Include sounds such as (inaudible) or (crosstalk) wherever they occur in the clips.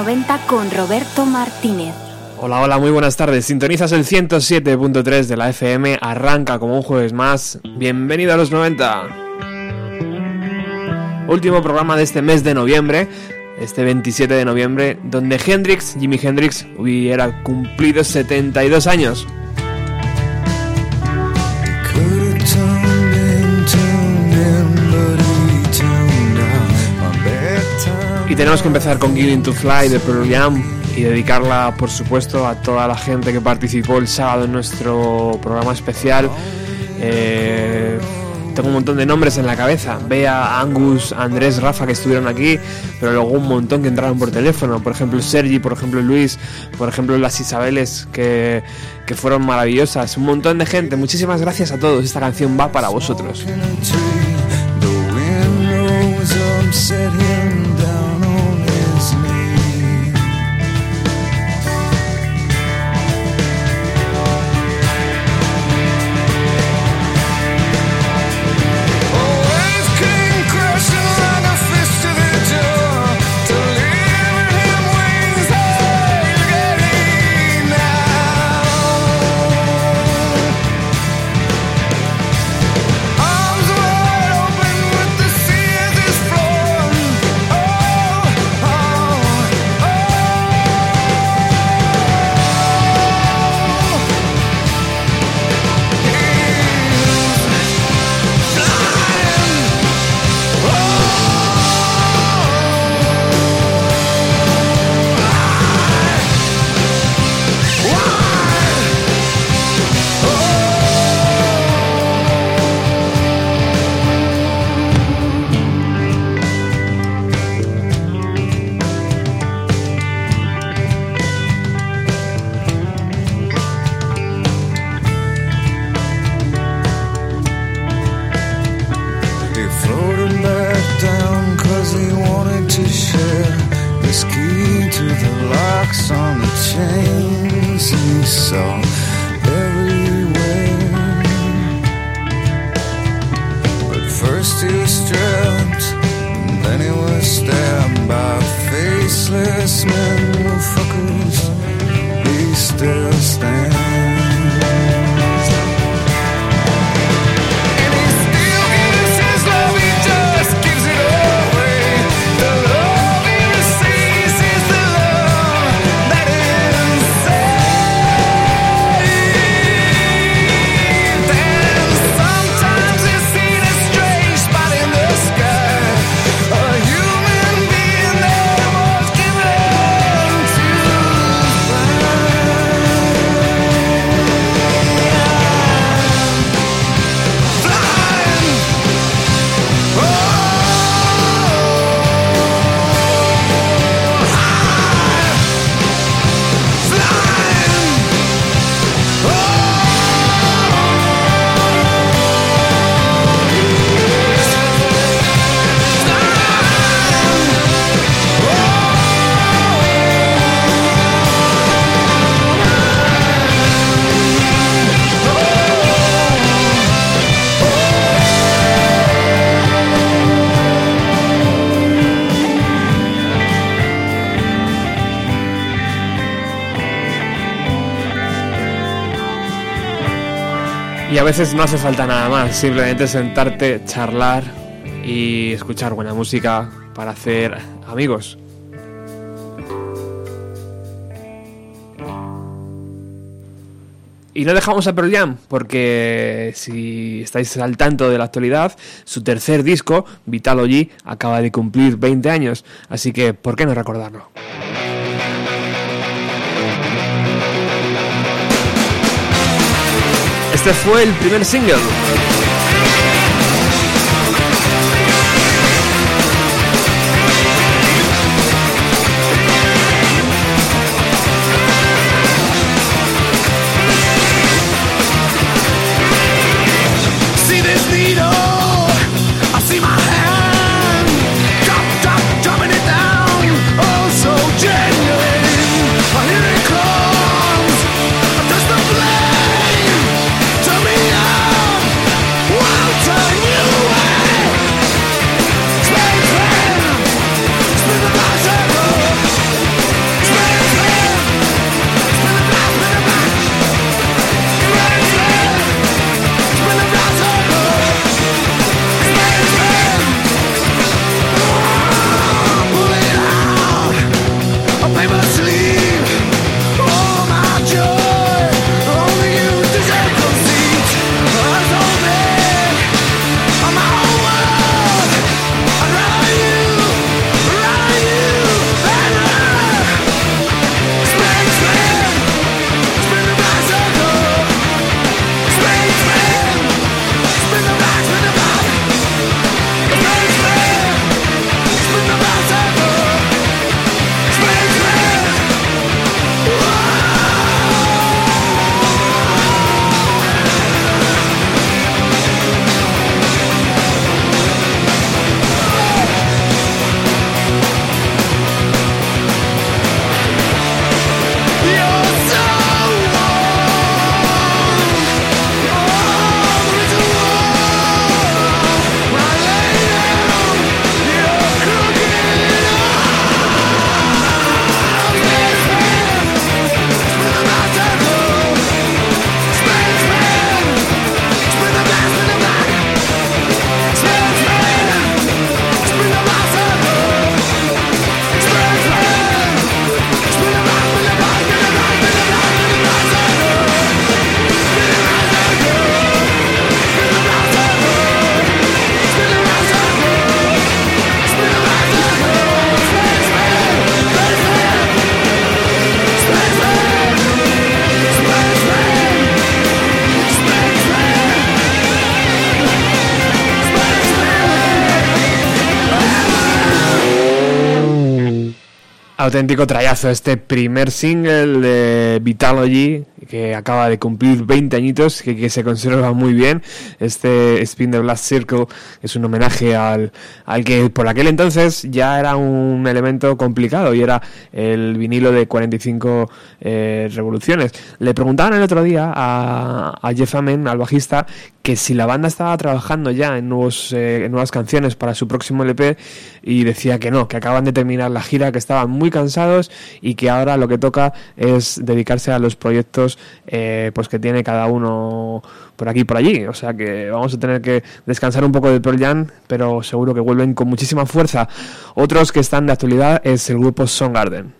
90 con Roberto Martínez. Hola, hola, muy buenas tardes. Sintonizas el 107.3 de la FM, arranca como un jueves más. Bienvenido a los 90. Último programa de este mes de noviembre, este 27 de noviembre, donde Hendrix, Jimi Hendrix, hubiera cumplido 72 años. Tenemos que empezar con Giving to Fly de Pearl Jam y dedicarla, por supuesto, a toda la gente que participó el sábado en nuestro programa especial. Eh, tengo un montón de nombres en la cabeza. Bea, Angus, Andrés, Rafa que estuvieron aquí, pero luego un montón que entraron por teléfono. Por ejemplo, Sergi, por ejemplo, Luis, por ejemplo, las Isabeles que, que fueron maravillosas. Un montón de gente. Muchísimas gracias a todos. Esta canción va para vosotros. Veces no hace falta nada más, simplemente sentarte, charlar y escuchar buena música para hacer amigos. Y no dejamos a Pearl Jam, porque si estáis al tanto de la actualidad, su tercer disco, Vitalogy, acaba de cumplir 20 años, así que ¿por qué no recordarlo? Este fue el primer single. Auténtico trayazo este primer single de Vitalogy que acaba de cumplir 20 añitos, que, se conserva muy bien. Este Spin the Blast Circle es un homenaje al, al que por aquel entonces ya era un elemento complicado y era el vinilo de 45 eh, revoluciones. Le preguntaban el otro día a, a Jeff Amen, al bajista, que si la banda estaba trabajando ya en, nuevos, eh, en nuevas canciones para su próximo LP y decía que no, que acaban de terminar la gira, que estaban muy cansados y que ahora lo que toca es dedicarse a los proyectos eh, pues que tiene cada uno por aquí y por allí. O sea que vamos a tener que descansar un poco de Pearl Jam, pero seguro que vuelven con muchísima fuerza. Otros que están de actualidad es el grupo Garden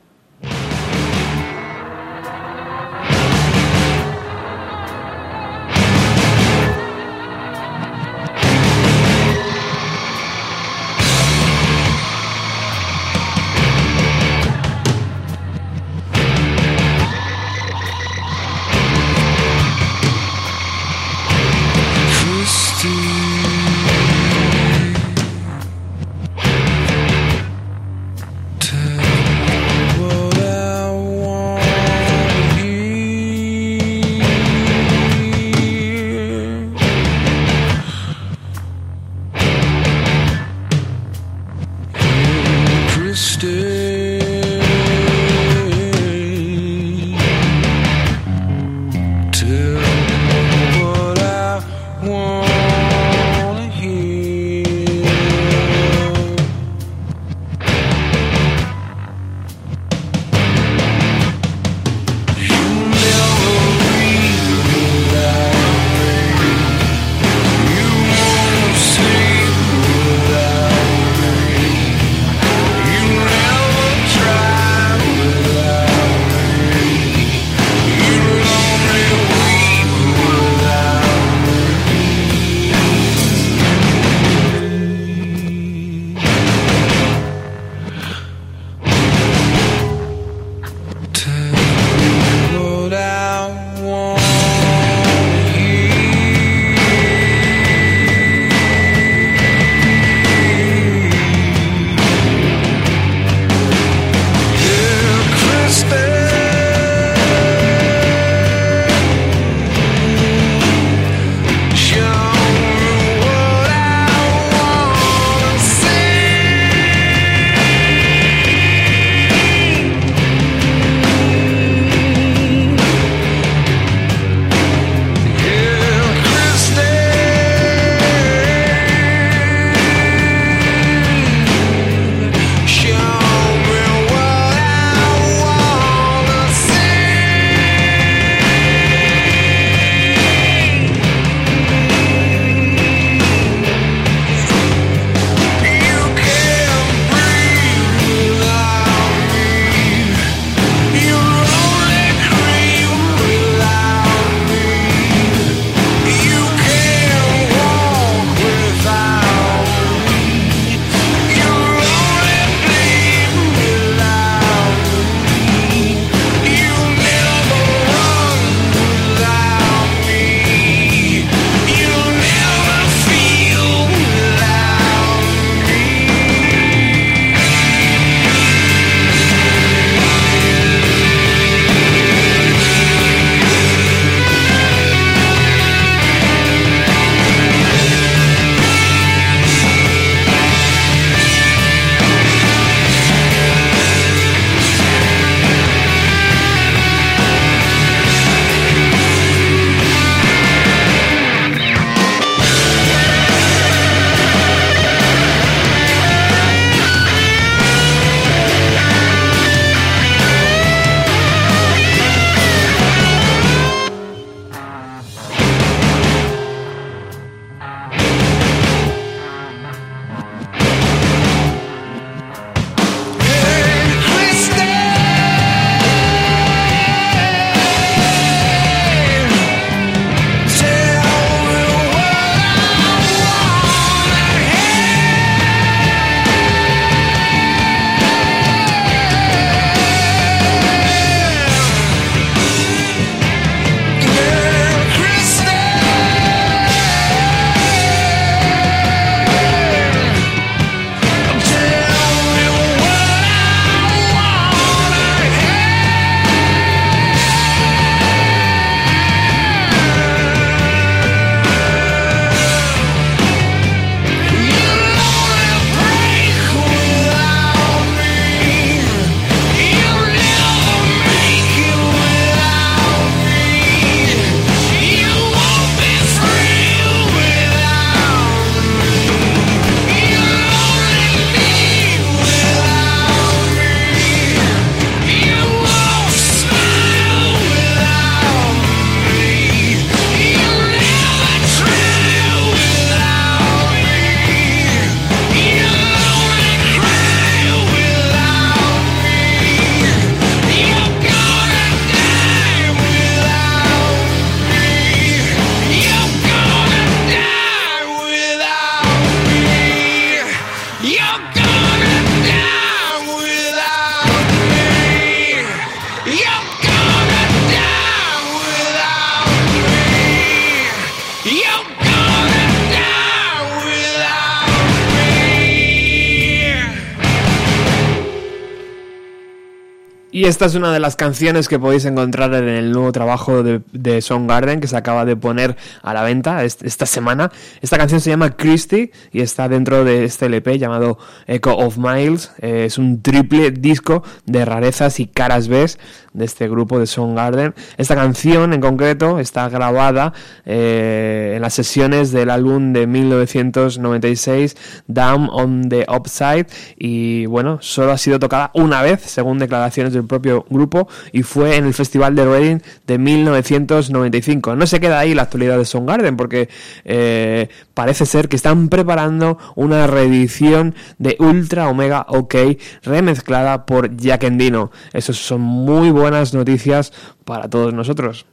Y esta es una de las canciones que podéis encontrar en el nuevo trabajo de, de Garden que se acaba de poner a la venta esta semana. Esta canción se llama Christie y está dentro de este LP llamado Echo of Miles. Eh, es un triple disco de rarezas y caras B de este grupo de Garden. Esta canción en concreto está grabada eh, en las sesiones del álbum de 1996 Down on the Upside y bueno, solo ha sido tocada una vez según declaraciones de el propio grupo y fue en el Festival de Reading de 1995. No se queda ahí la actualidad de Soundgarden porque eh, parece ser que están preparando una reedición de Ultra Omega OK remezclada por Jack Endino. Esas son muy buenas noticias para todos nosotros.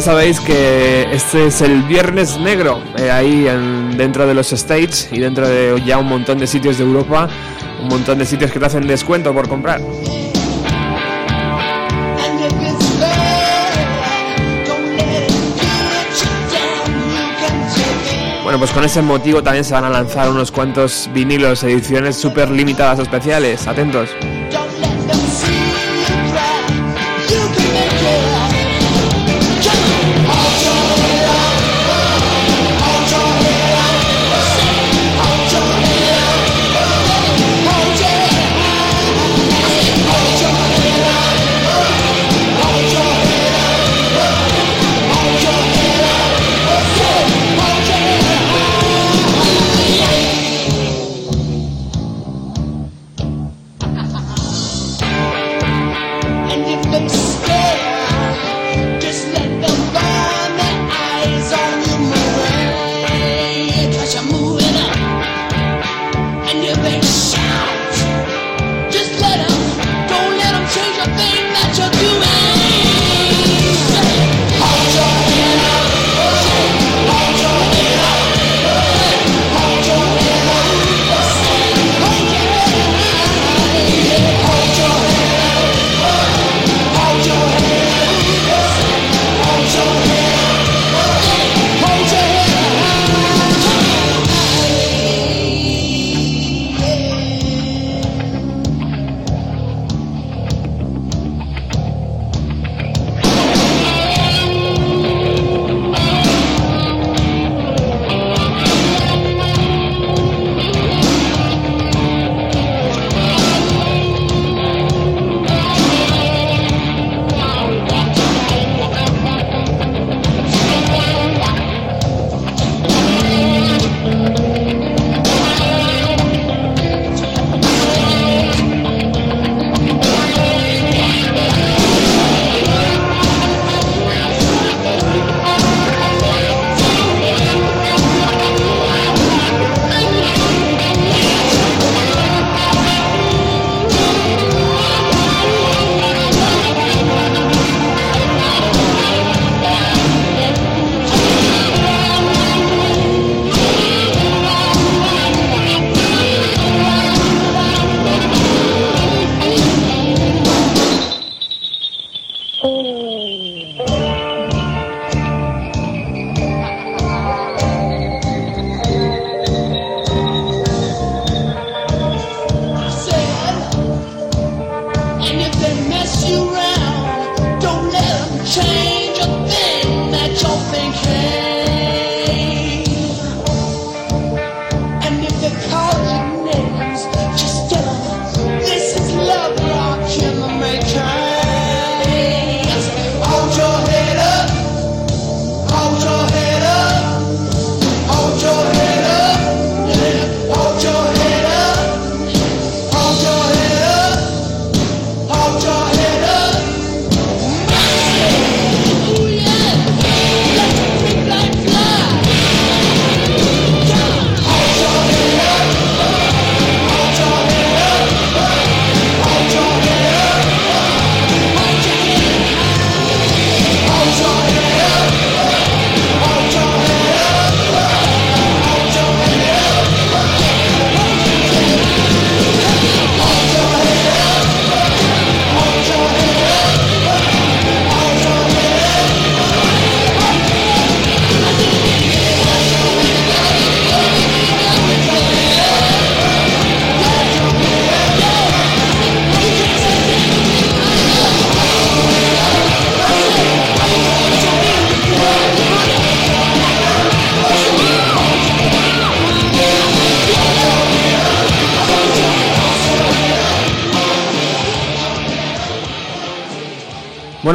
Ya sabéis que este es el Viernes Negro, eh, ahí dentro de los States y dentro de ya un montón de sitios de Europa, un montón de sitios que te hacen descuento por comprar. Bueno, pues con ese motivo también se van a lanzar unos cuantos vinilos, ediciones súper limitadas especiales. Atentos.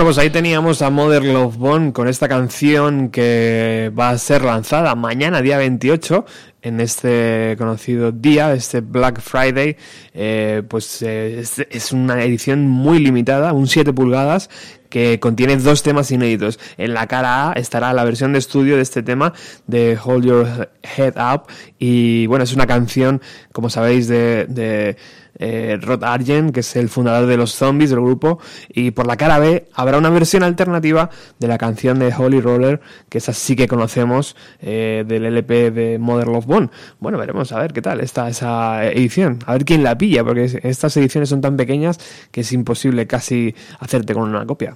Pues ahí teníamos a Mother Love Bone con esta canción que va a ser lanzada mañana, día 28, en este conocido día, este Black Friday. Eh, pues eh, es, es, una edición muy limitada, un 7 pulgadas, que contiene dos temas inéditos. En la cara A estará la versión de estudio de este tema de Hold Your Head Up. Y bueno, es una canción, como sabéis, de, de eh, Rod Argent, que es el fundador de los Zombies del grupo, y por la cara B habrá una versión alternativa de la canción de Holy Roller, que es así que conocemos eh, del LP de Mother Love Bone. Bueno, veremos a ver qué tal está esa edición, a ver quién la pilla, porque estas ediciones son tan pequeñas que es imposible casi hacerte con una copia.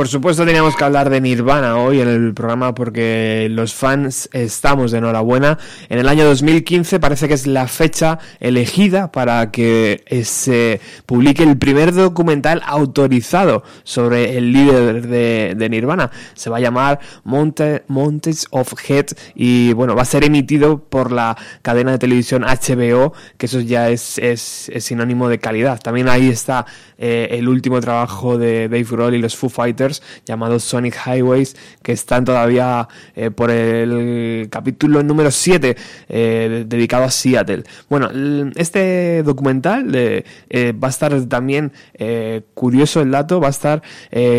Por supuesto teníamos que hablar de Nirvana hoy en el programa porque los fans estamos de enhorabuena. En el año 2015 parece que es la fecha elegida para que se publique el primer documental autorizado sobre el líder de, Nirvana. Se va a llamar Monte, Montes of Head y bueno, va a ser emitido por la cadena de televisión HBO, que eso ya es, es, sinónimo de calidad. También ahí está eh, el último trabajo de Dave Grohl y los Foo Fighters llamados Sonic Highways que están todavía eh, por el capítulo número 7 eh, dedicado a Seattle. Bueno, este documental eh, va a estar también curioso el dato, va a estar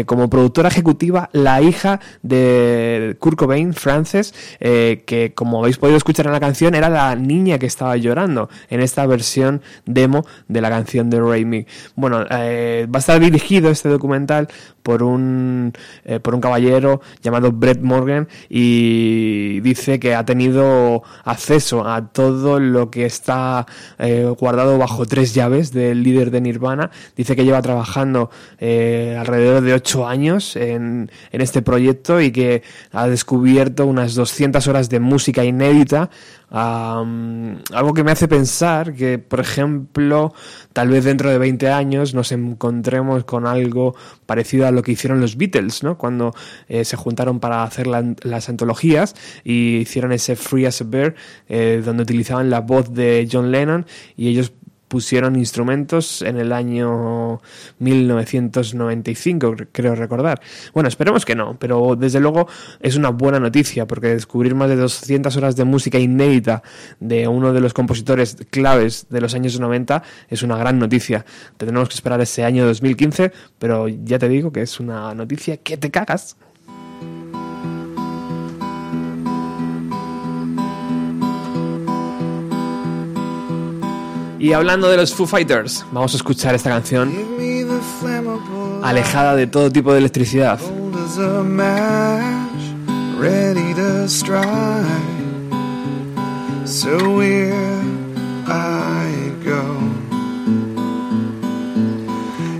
como productora ejecutiva la hija de Kurt Cobain, Frances, que como habéis podido escuchar en la canción era la niña que estaba llorando en esta versión demo de la canción de Raimi. Bueno, va a estar dirigido este documental por un, eh, por un caballero llamado Brett Morgan y dice que ha tenido acceso a todo lo que está eh, guardado bajo tres llaves del líder de Nirvana. Dice que lleva trabajando eh, alrededor de ocho años en, en este proyecto y que ha descubierto unas 200 horas de música inédita algo que me hace pensar que, por ejemplo, tal vez dentro de 20 años nos encontremos con algo parecido a lo que hicieron los Beatles, ¿no? Cuando eh, se juntaron para hacer las antologías y hicieron ese Free as a Bear, eh, donde utilizaban la voz de John Lennon y ellos pusieron instrumentos en el año 1995, creo recordar. Bueno, esperemos que no, pero desde luego es una buena noticia porque descubrir más de 200 horas de música inédita de uno de los compositores claves de los años 90 es una gran noticia. Tendremos que esperar ese año 2015, pero ya te digo que es una noticia que te cagas. Y hablando de los Foo Fighters, vamos a escuchar esta canción alejada de todo tipo de electricidad. So here I go.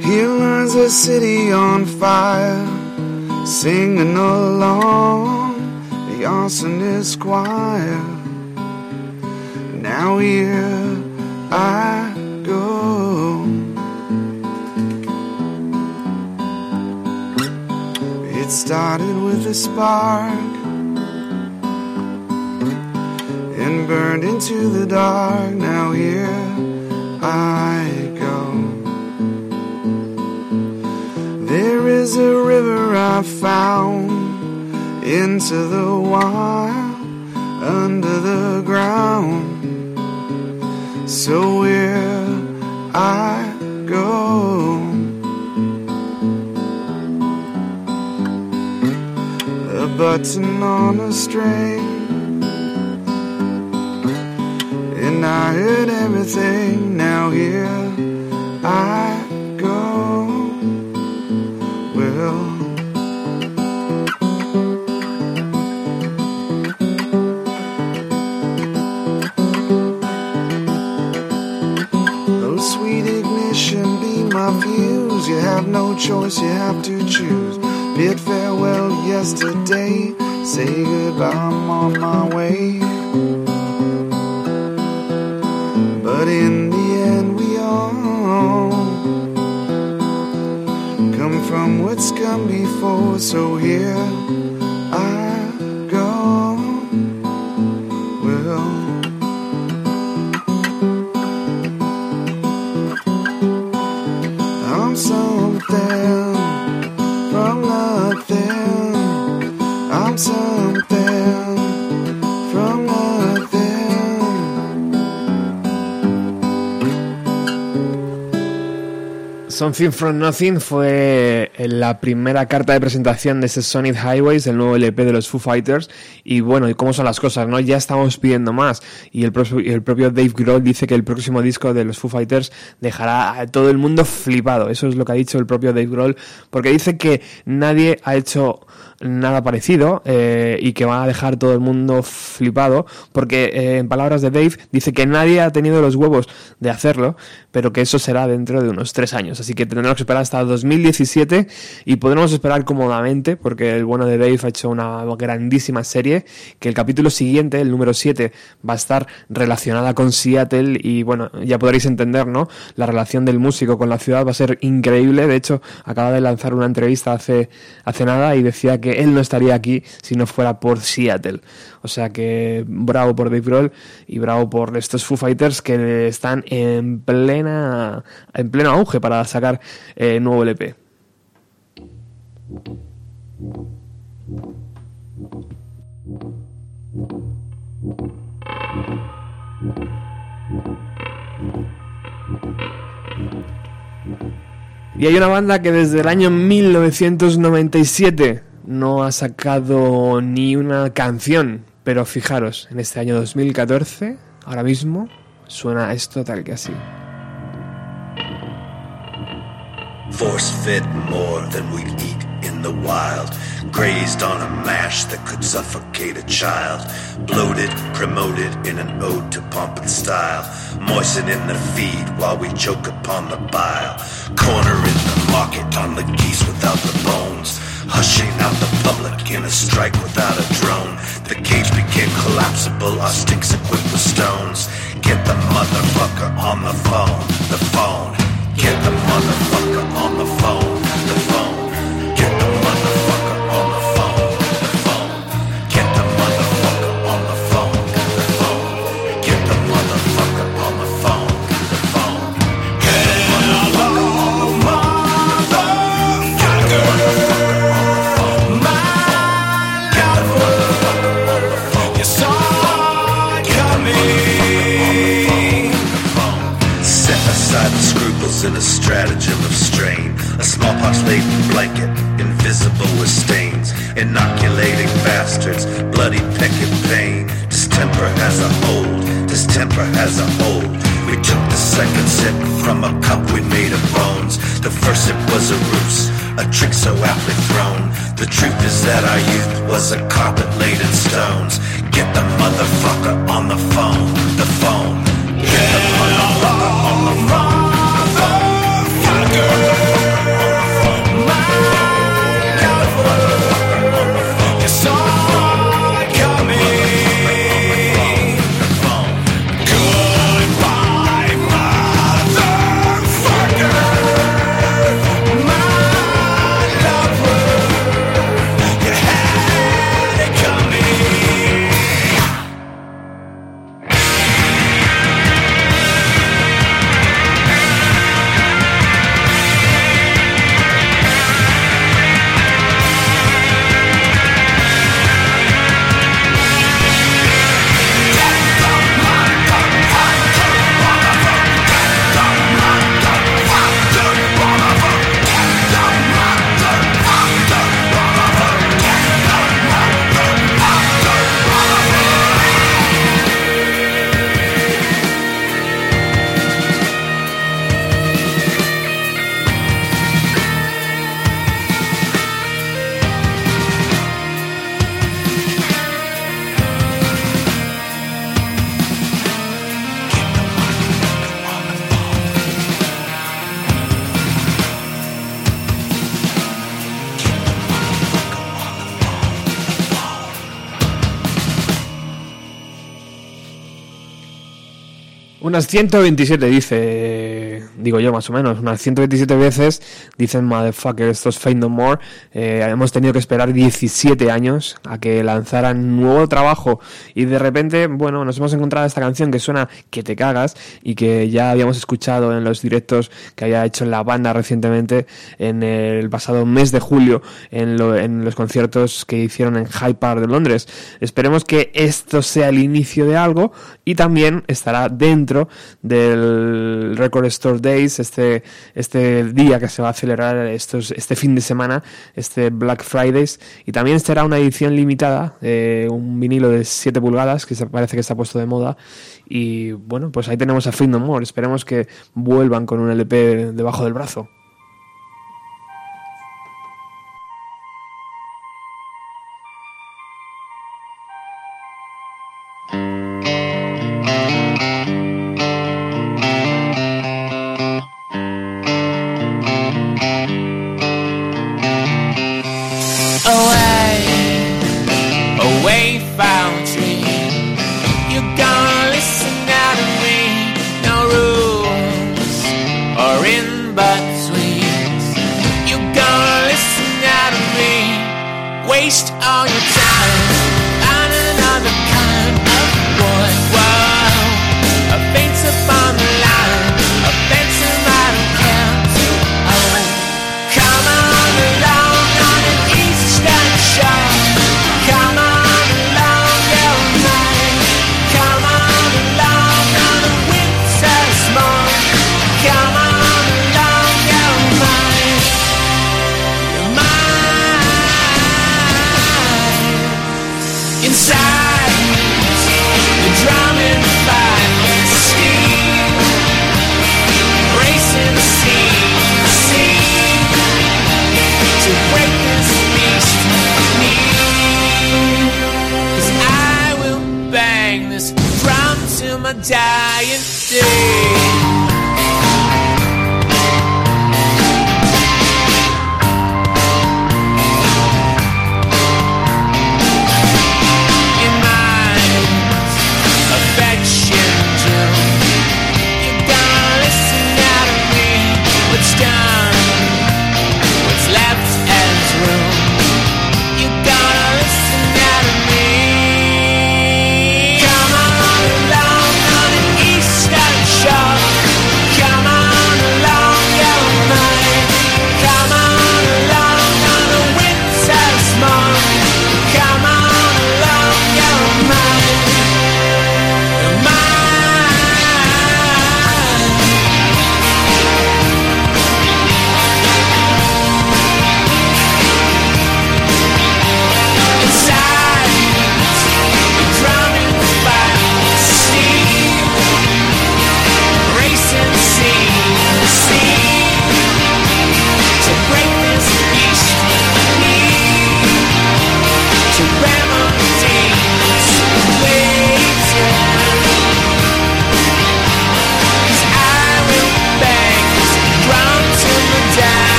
Here lies a city on fire, singing along the arsonist choir. Now here I go. It started with a spark and burned into the dark. Now here I go. There is a river I found into the wild under the ground. So where I go, a button on a string, and I heard everything. Now here I have choice, you have to choose. Bid farewell yesterday, say goodbye, I'm on my way. But in the end, we all come from what's come before, so here Something from Nothing fue eh, la primera carta de presentación de ese Sonic Highways, el nuevo LP de los Foo Fighters. Y bueno, ¿y cómo son las cosas? no Ya estamos pidiendo más. Y el, el propio Dave Grohl dice que el próximo disco de los Foo Fighters dejará a todo el mundo flipado. Eso es lo que ha dicho el propio Dave Grohl, porque dice que nadie ha hecho nada parecido eh, y que va a dejar todo el mundo flipado porque eh, en palabras de Dave dice que nadie ha tenido los huevos de hacerlo pero que eso será dentro de unos tres años. Así que tendremos que esperar hasta 2017 y podremos esperar cómodamente porque el bueno de Dave ha hecho una grandísima serie que el capítulo siguiente el número 7 va a estar relacionada con Seattle y bueno ya podréis entender no la relación del músico con la ciudad va a ser increíble. De hecho acaba de lanzar una entrevista hace hace nada y decía que que él no estaría aquí si no fuera por Seattle. O sea que bravo por Dave Grohl y bravo por estos Foo Fighters que están en plena en pleno auge para sacar eh, nuevo LP. Y hay una banda que desde el año 1997 no ha sacado ni una canción, pero fijaros, en este año 2014, ahora mismo, suena esto tal que así. Force fed more than we'd eat in the wild. Grazed on a mash that could suffocate a child. Bloated, promoted in an ode to pomp and style. Moistening the feed while we choke upon the bile. Cornering the market on the geese without the bones. Hushing out the public in a strike without a drone. The cage became collapsible, our sticks equipped with stones. Get the motherfucker on the phone, the phone. Get the motherfucker in a stratagem of strain. A smallpox laden blanket, invisible with stains. Inoculating bastards, bloody and pain. Distemper has a hold, distemper has a hold. We took the second sip from a cup we made of bones. The first sip was a ruse, a trick so aptly thrown. The truth is that our youth was a carpet laid in stones. Get the motherfucker on the phone, the phone. Get the motherfucker on the phone. You Unas 127 dice, digo yo más o menos, unas 127 veces dicen motherfucker, estos Fade No More. Eh, hemos tenido que esperar 17 años a que lanzaran nuevo trabajo y de repente, bueno, nos hemos encontrado esta canción que suena que te cagas y que ya habíamos escuchado en los directos que había hecho la banda recientemente en el pasado mes de julio en, lo- en los conciertos que hicieron en Hyde Park de Londres. Esperemos que esto sea el inicio de algo y también estará dentro del Record Store Este, este día que se va a celebrar estos, este fin de semana, este Black Fridays, y también será una edición limitada, eh, un vinilo de 7 pulgadas que se parece que está puesto de moda. Y bueno, pues ahí tenemos a No More. Esperemos que vuelvan con un LP debajo del brazo.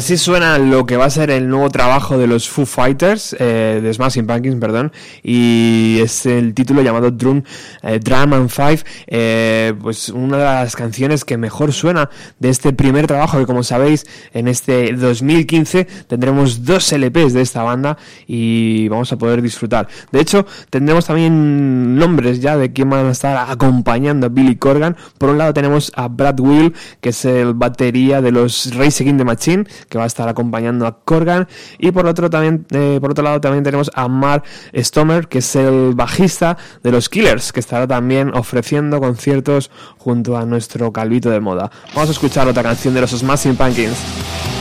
Así suena lo que va a ser el nuevo trabajo de los Foo Fighters, eh, de Smashing Pumpkins, perdón, y es el título llamado Drum, eh, Drum and Five, eh, pues una de las canciones que mejor suena de este primer trabajo, que como sabéis, en este 2015 tendremos dos LPs de esta banda y vamos a poder disfrutar. De hecho, tendremos también nombres ya de quién van a estar acompañando a Billy Corgan. Por un lado tenemos a Brad Will, que es el batería de los Race Against the Machine, que va a estar acompañando a Corgan. Y por otro, también, eh, por otro lado también tenemos a Mark Stomer, que es el bajista de los Killers, que estará también ofreciendo conciertos junto a nuestro calvito de moda. Vamos a escuchar otra canción de los Smashing Pumpkins.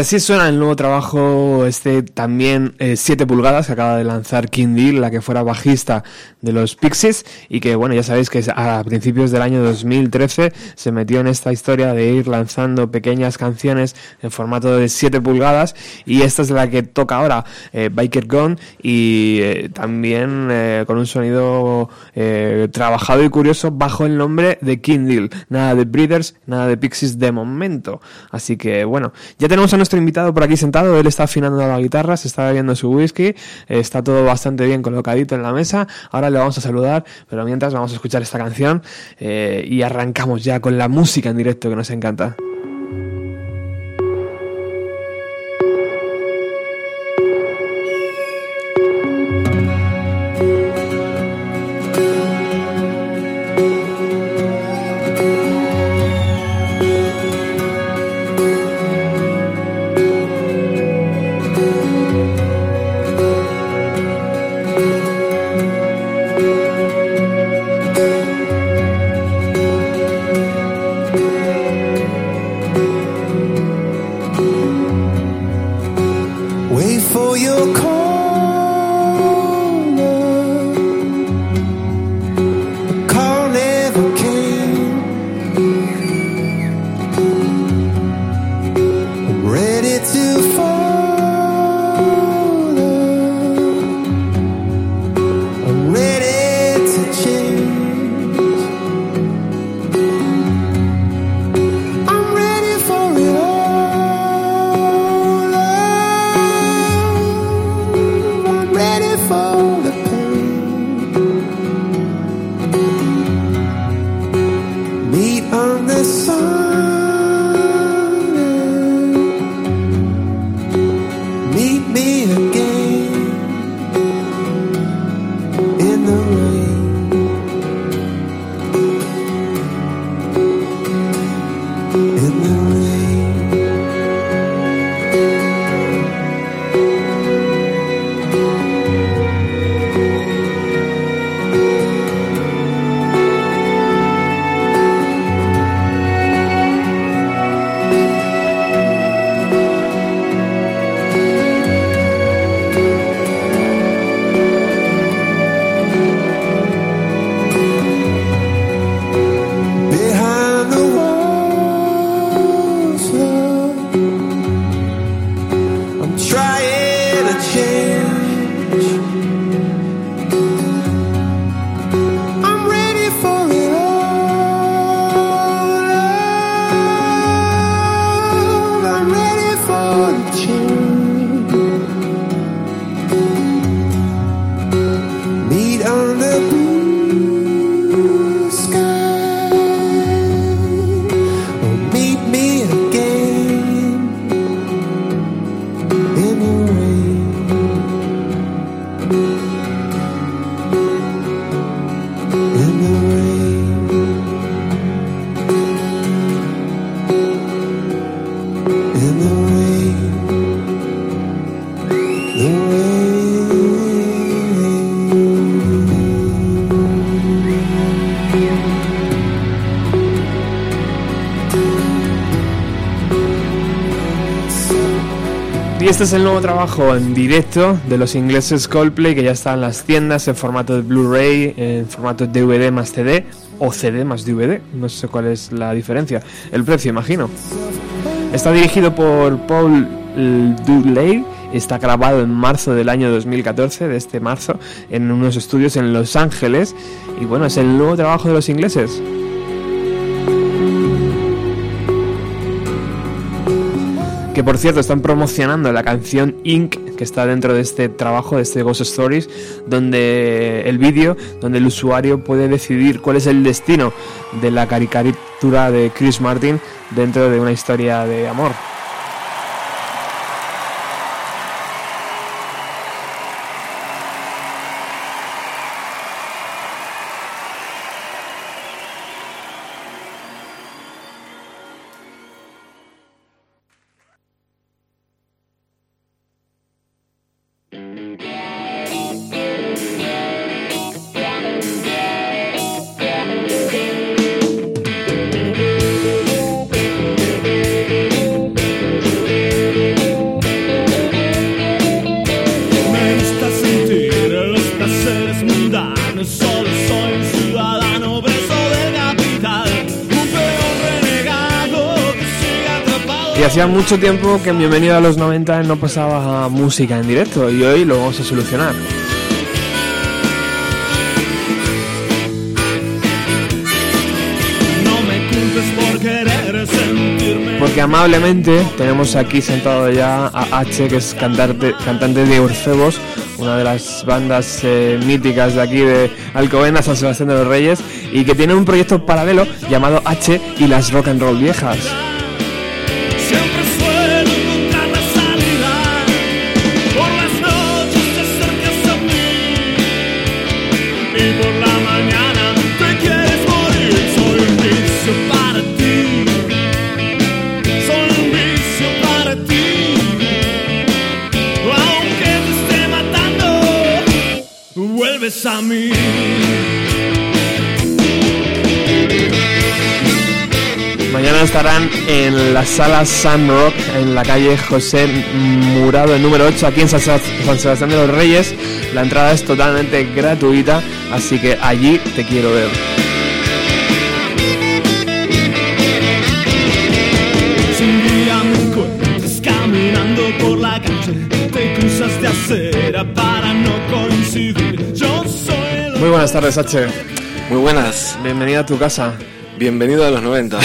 Así suena el nuevo trabajo, este también 7 pulgadas, que acaba de lanzar King Deal, la que fuera bajista de los Pixies, y que, bueno, ya sabéis que a principios del año 2013 se metió en esta historia de ir lanzando pequeñas canciones en formato de 7 pulgadas, y esta es la que toca ahora, eh, Biker Gone, y eh, también eh, con un sonido trabajado y curioso bajo el nombre de King Deal. Nada de Breeders, nada de Pixies de momento. Así que, bueno, ya tenemos a nuestro invitado por aquí sentado, él está afinando la guitarra, se está bebiendo su whisky, está todo bastante bien colocadito en la mesa, ahora le vamos a saludar, pero mientras vamos a escuchar esta canción eh, y arrancamos ya con la música en directo que nos encanta. Este es el nuevo trabajo en directo de los ingleses Coldplay que ya está en las tiendas en formato de Blu-ray, en formato DVD más CD o CD más DVD. No sé cuál es la diferencia. El precio, imagino. Está dirigido por Paul Dudley. Está grabado en marzo del año 2014, de este marzo, en unos estudios en Los Ángeles. Y bueno, es el nuevo trabajo de los ingleses. Por cierto están promocionando la canción Ink que está dentro de este trabajo de este Ghost Stories donde el vídeo donde el usuario puede decidir cuál es el destino de la caricatura de Chris Martin dentro de una historia de amor. Mucho tiempo que en Bienvenido a los 90 no pasaba música en directo y hoy lo vamos a solucionar. Porque amablemente tenemos aquí sentado ya a H, que es cantante, cantante de Orfebos, una de las bandas eh, míticas de aquí de Alcobendas, San Sebastián de los Reyes, y que tiene un proyecto paralelo llamado H y las rock and roll viejas. Mañana estarán en la sala Sun Rock, en la calle José Murado, el número 8, aquí en San Sebast- San Sebastián de los Reyes. La entrada es totalmente gratuita, así que allí te quiero ver. Si un día me encuentras caminando por la calle, te cruzas de acera para no coincidir. Yo soy el Muy buenas tardes, H. Muy buenas, Bienvenido a tu casa. Bienvenido a los 90.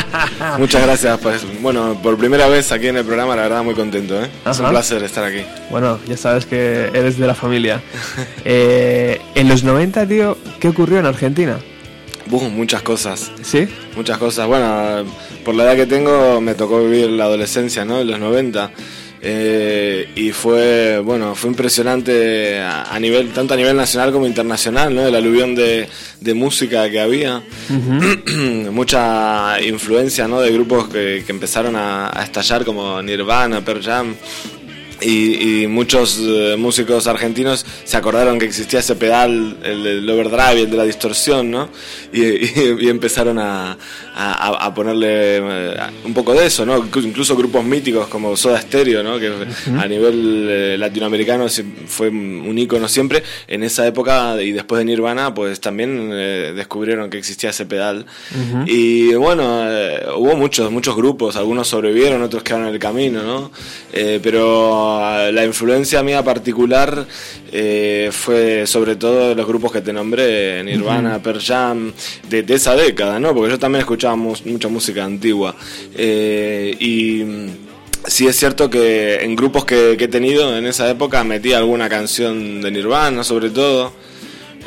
(laughs) Muchas gracias, pues, bueno, por primera vez aquí en el programa, la verdad muy contento, ¿eh? Es un placer estar aquí. Bueno, ya sabes que eres de la familia. (laughs) Eh, en los 90, tío, ¿qué ocurrió en Argentina? Buf, muchas cosas, ¿Sí? muchas cosas. Bueno, por la edad que tengo me tocó vivir la adolescencia, ¿no? En los 90. Eh, y fue, bueno, fue impresionante a, a nivel, tanto a nivel nacional como internacional, ¿no? El aluvión de, de música que había. (clears throat) Mucha influencia, ¿no? De grupos que, que empezaron a, a estallar como Nirvana, Pearl Jam. Y, y muchos eh, músicos argentinos se acordaron que existía ese pedal, el del overdrive, el de la distorsión, ¿no? Y, y- y empezaron a, a- a ponerle eh, un poco de eso, ¿no? Inclu- Incluso grupos míticos como Soda Stereo, ¿no? Que a nivel eh, latinoamericano fue un ícono siempre. En esa época y después de Nirvana, pues también eh, descubrieron que existía ese pedal. Y bueno, eh, hubo muchos, muchos grupos, algunos sobrevivieron, otros quedaron en el camino, ¿no? Eh, pero la influencia mía particular eh, fue sobre todo de los grupos que te nombré, Nirvana, Pearl Jam, de, de esa década, ¿no? Porque yo también escuchaba mus- mucha música antigua. Eh, y sí es cierto que en grupos que, que he tenido en esa época metí alguna canción de Nirvana, sobre todo.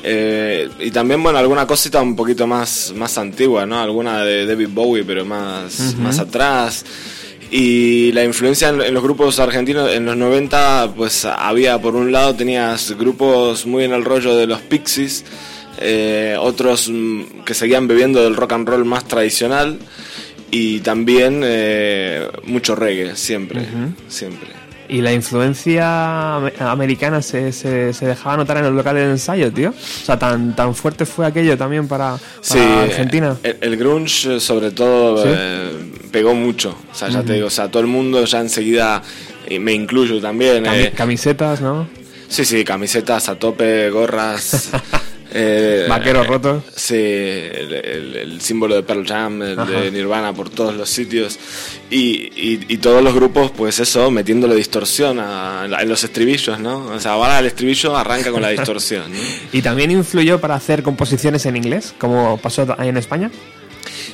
Eh, y también, bueno, alguna cosita un poquito más, más antigua, ¿no? Alguna de David Bowie, pero más, más atrás. Y la influencia en, los grupos argentinos en los 90, pues había, por un lado, tenías grupos muy en el rollo de los Pixies, eh, otros mm, que seguían bebiendo del rock and roll más tradicional, y también eh, mucho reggae, siempre, siempre. ¿Y la influencia ame- americana se, se, se dejaba notar en los locales de ensayo, tío? O sea, tan, tan fuerte fue aquello también para, para Sí, Argentina. El, el grunge, sobre todo, ¿Sí? eh, pegó mucho. O sea, ya te digo, o sea, todo el mundo ya enseguida, y me incluyo también. Cami- eh, camisetas, ¿no? sí, sí, camisetas a tope, gorras. (laughs) eh, Vaqueros eh, rotos. Sí, el, el- el símbolo de Pearl Jam, el de Nirvana por todos los sitios. Y, y- y todos los grupos, pues eso, metiéndole distorsión a, en los estribillos, ¿no? O sea, ahora el estribillo arranca con la distorsión, ¿no? (laughs) ¿Y también influyó para hacer composiciones en inglés, como pasó ahí en España?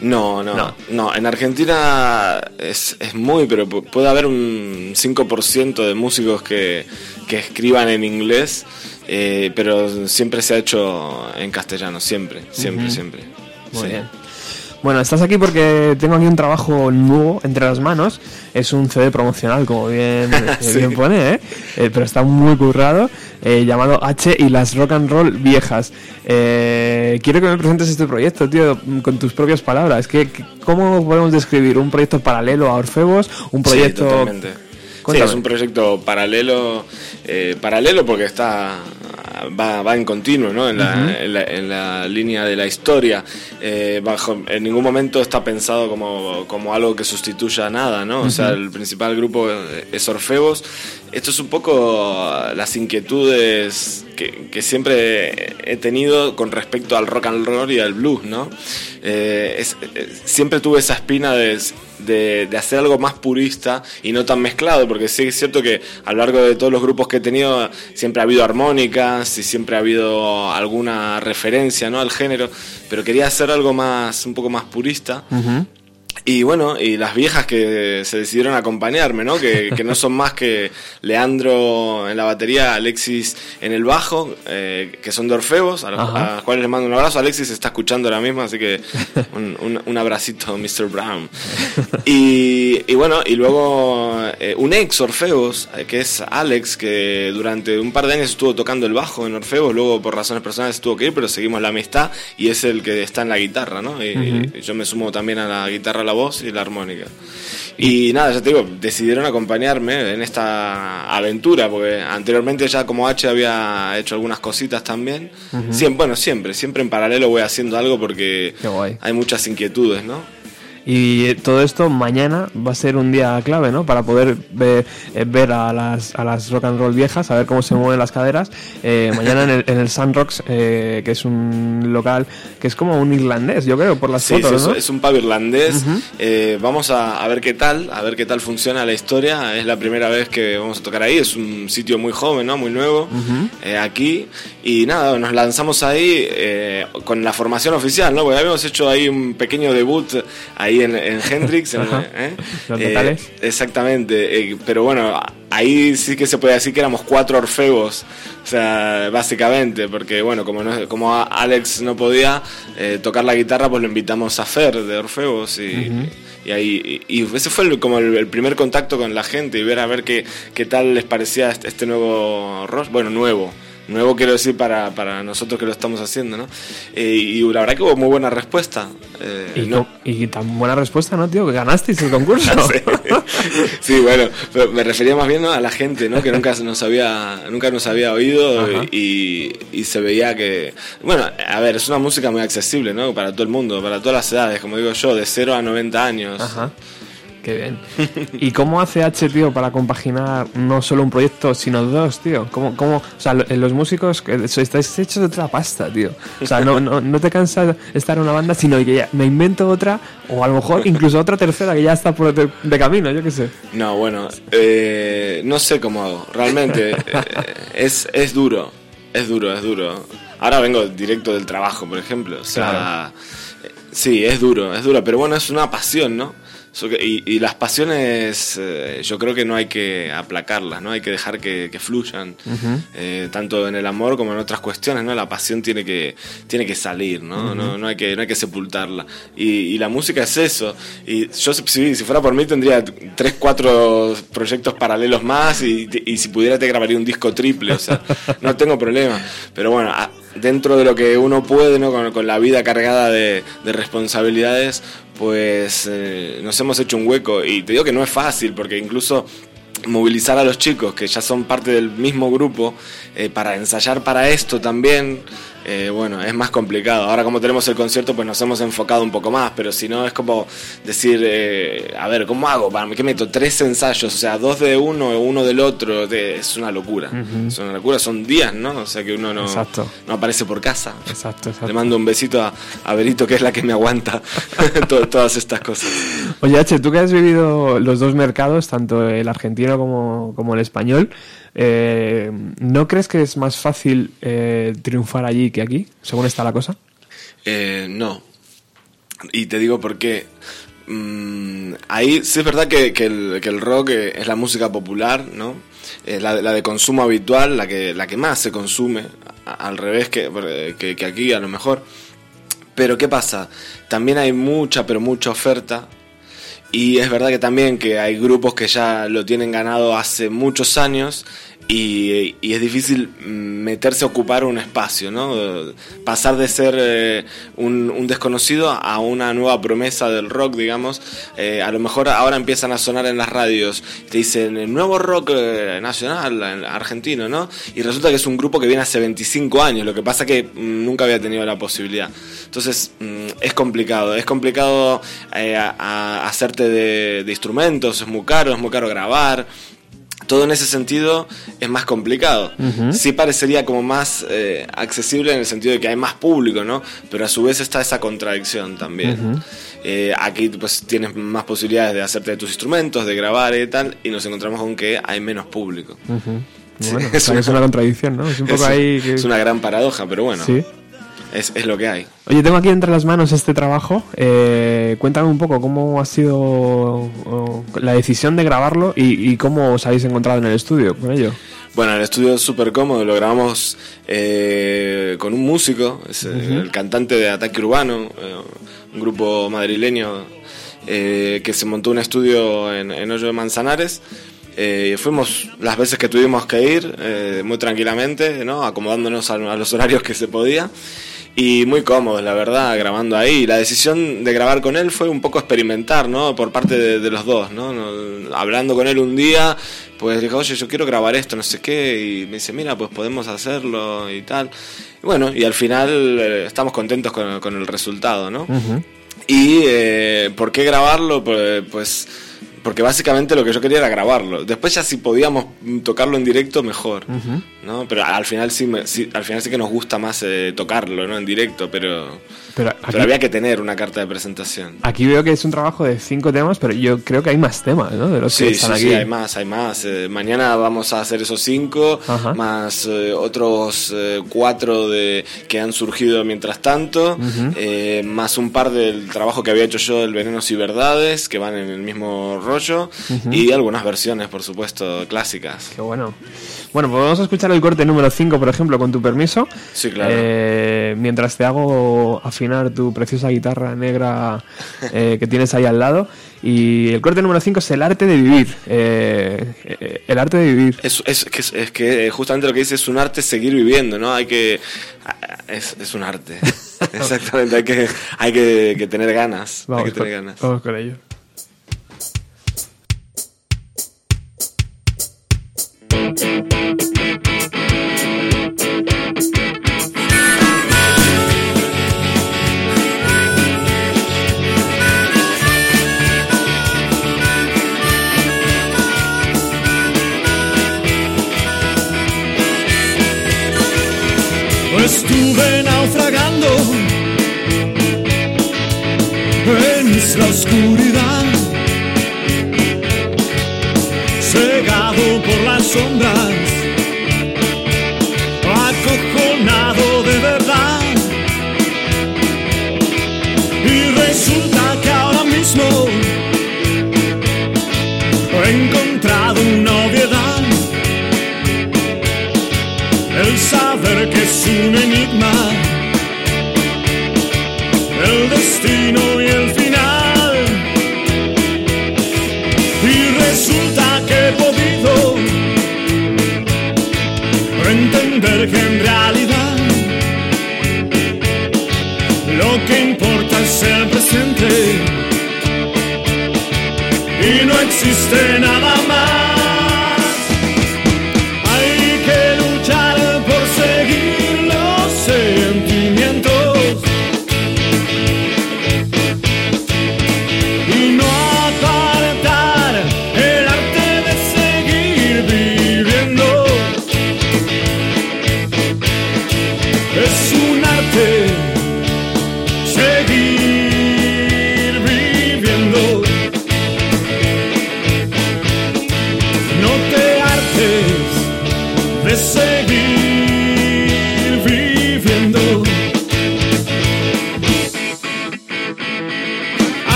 No, no, No. no. En Argentina es, es muy, pero pu- puede haber un 5% de músicos que, que escriban en inglés, eh, pero siempre se ha hecho en castellano, siempre, siempre, siempre. Muy Sí. bien. Bueno, estás aquí porque tengo aquí un trabajo nuevo entre las manos. Es un CD promocional, como bien, (laughs) eh, Sí. bien pone, ¿eh? Eh, pero está muy currado, eh, llamado H y las rock and roll viejas. Eh, quiero que me presentes este proyecto, tío, con tus propias palabras. ¿Qué, qué- ¿Cómo podemos describir un proyecto paralelo a Orfebos? Un proyecto... Sí, es un proyecto paralelo, eh, paralelo porque está va, va en continuo, ¿no? En la, en la, en la línea de la historia. Eh, bajo, en ningún momento está pensado como, como algo que sustituya a nada, ¿no? O sea, el principal grupo es Orfebos. Esto es un poco las inquietudes que, que siempre he tenido con respecto al rock and roll y al blues, ¿no? Eh, es- eh, siempre tuve esa espina de, de, de hacer algo más purista y no tan mezclado, porque sí es cierto que a lo largo de todos los grupos que he tenido siempre ha habido armónicas y siempre ha habido alguna referencia ¿no? al género, pero quería hacer algo más, un poco más purista. Y bueno, y las viejas que se decidieron a acompañarme, ¿no? Que, que no son más que Leandro en la batería, Alexis en el bajo, eh, que son de Orfebos, a los, Ajá. a los cuales les mando un abrazo. Alexis está escuchando ahora mismo, así que un, un, un abracito, Mr. Brown. Y, y bueno, y luego eh, un ex Orfebos, eh, que es Alex, que durante un par de años estuvo tocando el bajo en Orfebos, luego por razones personales tuvo que ir, pero seguimos la amistad y es el que está en la guitarra, ¿no? Y, y yo me sumo también a la guitarra, la voz y la armónica. Y nada, ya te digo, decidieron acompañarme en esta aventura, porque anteriormente ya como H había hecho algunas cositas también. Siem- bueno, siempre, siempre en paralelo voy haciendo algo porque hay muchas inquietudes, ¿no? Y eh, todo esto mañana va a ser un día clave, ¿no? Para poder ver, eh, ver a, las, a las rock and roll viejas, a ver cómo se mueven las caderas. Eh, mañana en el, en el Sun Rocks, eh, que es un local que es como un irlandés, yo creo, por las Sí, sí, fotos, es- ¿no? es un pub irlandés. Eh, vamos a, a ver qué tal, a ver qué tal funciona la historia. Es la primera vez que vamos a tocar ahí. Es un sitio muy joven, ¿no? Muy nuevo eh, aquí. Y nada, nos lanzamos ahí con la formación oficial, ¿no? Porque habíamos hecho ahí un pequeño debut ahí en, en Hendrix. en-. ¿eh? Los Eh, exactamente. eh, pero bueno, ahí sí que se puede decir que éramos cuatro orfebos. O sea, básicamente, porque bueno, como, no- como Alex no podía eh, tocar la guitarra, pues lo invitamos a Fer de Orfebos y, y ahí y, y ese fue el- como el, el primer contacto con la gente y ver a ver qué, qué tal les parecía este, este nuevo rock, bueno, nuevo. Nuevo quiero decir para, para nosotros que lo estamos haciendo, ¿no? Eh, y la verdad que hubo muy buena respuesta. Eh, Y, no- y tan buena respuesta, ¿no, tío? Que ganasteis el concurso. (laughs) Sí. Bueno, pero me refería más bien ¿no? a la gente, ¿no? Que nunca nos había, nunca nos había oído y, y se veía que, bueno, a ver, es una música muy accesible, ¿no? Para todo el mundo, para todas las edades, como digo yo, de 0 a 90 años. Ajá. Qué bien. ¿Y cómo hace H, tío, para compaginar no solo un proyecto, sino dos, tío? ¿Cómo, cómo, o sea, lo- los músicos so- estáis hechos de otra pasta, tío. O sea, no, no, no te cansa estar en una banda, sino que ya me invento otra, o a lo mejor incluso otra tercera que ya está por de, de camino, yo qué sé. No, bueno, eh, no sé cómo hago. Realmente eh, es, es duro, es duro, es duro. Ahora vengo directo del trabajo, por ejemplo. O sea, eh, sí, es duro, es duro, pero bueno, es una pasión, ¿no? Y, y las pasiones, eh, yo creo que no hay que aplacarlas, ¿no? Hay que dejar que, que fluyan, eh, tanto en el amor como en otras cuestiones, ¿no? La pasión tiene que, tiene que salir, ¿no? no, no, hay que, no hay que sepultarla. Y, y la música es eso. Y yo, si, si fuera por mí, tendría tres, cuatro proyectos paralelos más y, y si pudiera te grabaría un disco triple, o sea, (laughs) no tengo problema. Pero bueno, a- dentro de lo que uno puede, ¿no? Con, con la vida cargada de, de responsabilidades, pues eh, nos hemos hecho un hueco. Y te digo que no es fácil, porque incluso movilizar a los chicos que ya son parte del mismo grupo eh, para ensayar para esto también, eh, bueno, es más complicado. Ahora como tenemos el concierto, pues nos hemos enfocado un poco más, pero si no es como decir, eh, a ver, ¿cómo hago? ¿Para qué meto? Tres ensayos, o sea, dos de uno, uno del otro, de- es una locura. Es una locura, son días, ¿no? O sea que uno no, Exacto. no aparece por casa. Exacto, Le exacto. mando un besito a, a Berito, que es la que me aguanta (laughs) to- todas estas cosas. Oye, H, tú que has vivido los dos mercados, tanto el argentino como, como el español, eh, ¿no crees que es más fácil eh, triunfar allí que aquí, según está la cosa? Eh, no. Y te digo por qué. Mm, ahí sí es verdad que, que el, rock eh, es la música popular, ¿no? Es la, la de consumo habitual, la que, la que más se consume, al revés que, que, que aquí a lo mejor. Pero ¿qué pasa? También hay mucha, pero mucha oferta. Y es verdad que también que hay grupos que ya lo tienen ganado hace muchos años y, es difícil meterse a ocupar un espacio, ¿no? Pasar de ser eh, un, un desconocido a una nueva promesa del rock, digamos. Eh, a lo mejor ahora empiezan a sonar en las radios, te dicen el nuevo rock eh, nacional, argentino, ¿no? Y resulta que es un grupo que viene hace 25 años, lo que pasa que mm, nunca había tenido la posibilidad. Entonces mm, es complicado, es complicado a- hacerte de instrumentos, es muy caro, es muy caro grabar. Todo en ese sentido es más complicado. Sí parecería como más eh, accesible en el sentido de que hay más público, ¿no? Pero a su vez está esa contradicción también. Eh, aquí pues tienes más posibilidades de hacerte de tus instrumentos, de grabar y tal, y nos encontramos con que hay menos público. Sí, Bueno, (laughs) es una contradicción, ¿no? Es un poco es- ahí que... es una gran paradoja, pero bueno, Sí. Es, es lo que hay. Oye, tengo aquí entre las manos este trabajo. Eh, cuéntame un poco cómo ha sido oh, la decisión de grabarlo y, y cómo os habéis encontrado en el estudio con ello. Bueno, el estudio es súper cómodo, lo grabamos eh, con un músico, es, eh, el cantante de Ataque Urbano, eh, un grupo madrileño que se montó un estudio en, en Hoyo de Manzanares. Eh, fuimos las veces que tuvimos que ir, eh, muy tranquilamente, ¿no? acomodándonos a, a los horarios que se podía. Y muy cómodos, la verdad, grabando ahí. La decisión de grabar con él fue un poco experimentar, ¿no? Por parte de, de los dos, ¿no? No- Hablando con él un día, pues dije, oye, yo quiero grabar esto, no sé qué. Y me dice, mira, pues podemos hacerlo y tal. Y bueno, y al final eh, estamos contentos con, con el resultado, ¿no? Y eh, ¿por qué grabarlo? Pues, pues porque básicamente lo que yo quería era grabarlo. Después ya si podíamos tocarlo en directo mejor, ¿no? Pero al final sí, sí- al final sí que nos gusta más eh, tocarlo, ¿no? En directo, pero, Pero pero aquí, había que tener una carta de presentación. aquí veo que es un trabajo de cinco temas, pero yo creo que hay más temas, ¿no? De los que Sí, sí, están sí, aquí. hay más, hay más. Eh, mañana vamos a hacer esos cinco, Ajá. más eh, otros eh, cuatro de, que han surgido mientras tanto, eh, más un par del trabajo que había hecho yo del Venenos y Verdades, que van en el mismo rollo, y algunas versiones, por supuesto, clásicas. Qué bueno. Bueno, pues vamos a escuchar el corte número 5, por ejemplo, con tu permiso. Sí, claro. Eh, mientras te hago afinar tu preciosa guitarra negra eh, que tienes ahí al lado. Y el corte número 5 es el arte de vivir. Eh, el arte de vivir. Es, es, que, es- que justamente lo que dice es un arte seguir viviendo, ¿no? Hay que... Es, es un arte. (laughs) Exactamente, hay que, hay que, que tener ganas. Vamos, hay que tener con, ganas. vamos con ello. Estuve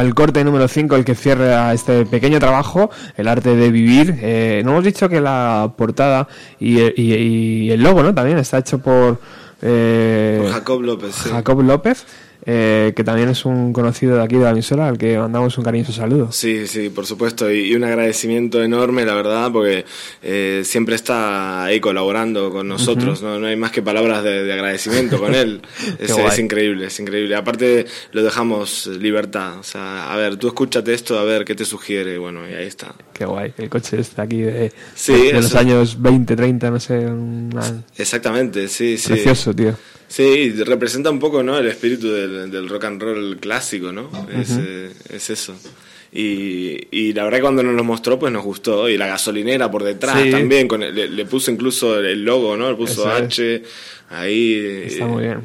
El corte número 5, el que cierra este pequeño trabajo, el arte de vivir. Eh, no hemos dicho que la portada y, y- y el logo, ¿no? También está hecho por, eh, Por Jacob López, sí. Jacob López, que también es un conocido de aquí de la emisora, al que mandamos un cariñoso saludo. Sí, sí, por supuesto, y, y un agradecimiento enorme, la verdad, porque eh, siempre está ahí colaborando con nosotros, ¿no? no hay más que palabras de, de agradecimiento con él. (laughs) es, es increíble, es increíble. Aparte, lo dejamos libertad, o sea, a ver, tú escúchate esto, a ver qué te sugiere, bueno, y ahí está. Qué guay, el coche este aquí de, Sí, de los eso. años 20, 30, no sé, una- Exactamente, sí, sí. precioso, tío. Sí, representa un poco ¿no? el espíritu del, del rock and roll clásico, ¿no? es, eh, es eso. Y, y la verdad que cuando nos lo mostró, pues nos gustó. Y la gasolinera por detrás Sí. también, con el- le, le puso incluso el logo, ¿no? Le puso Eso es. H ahí. Está eh, muy bien.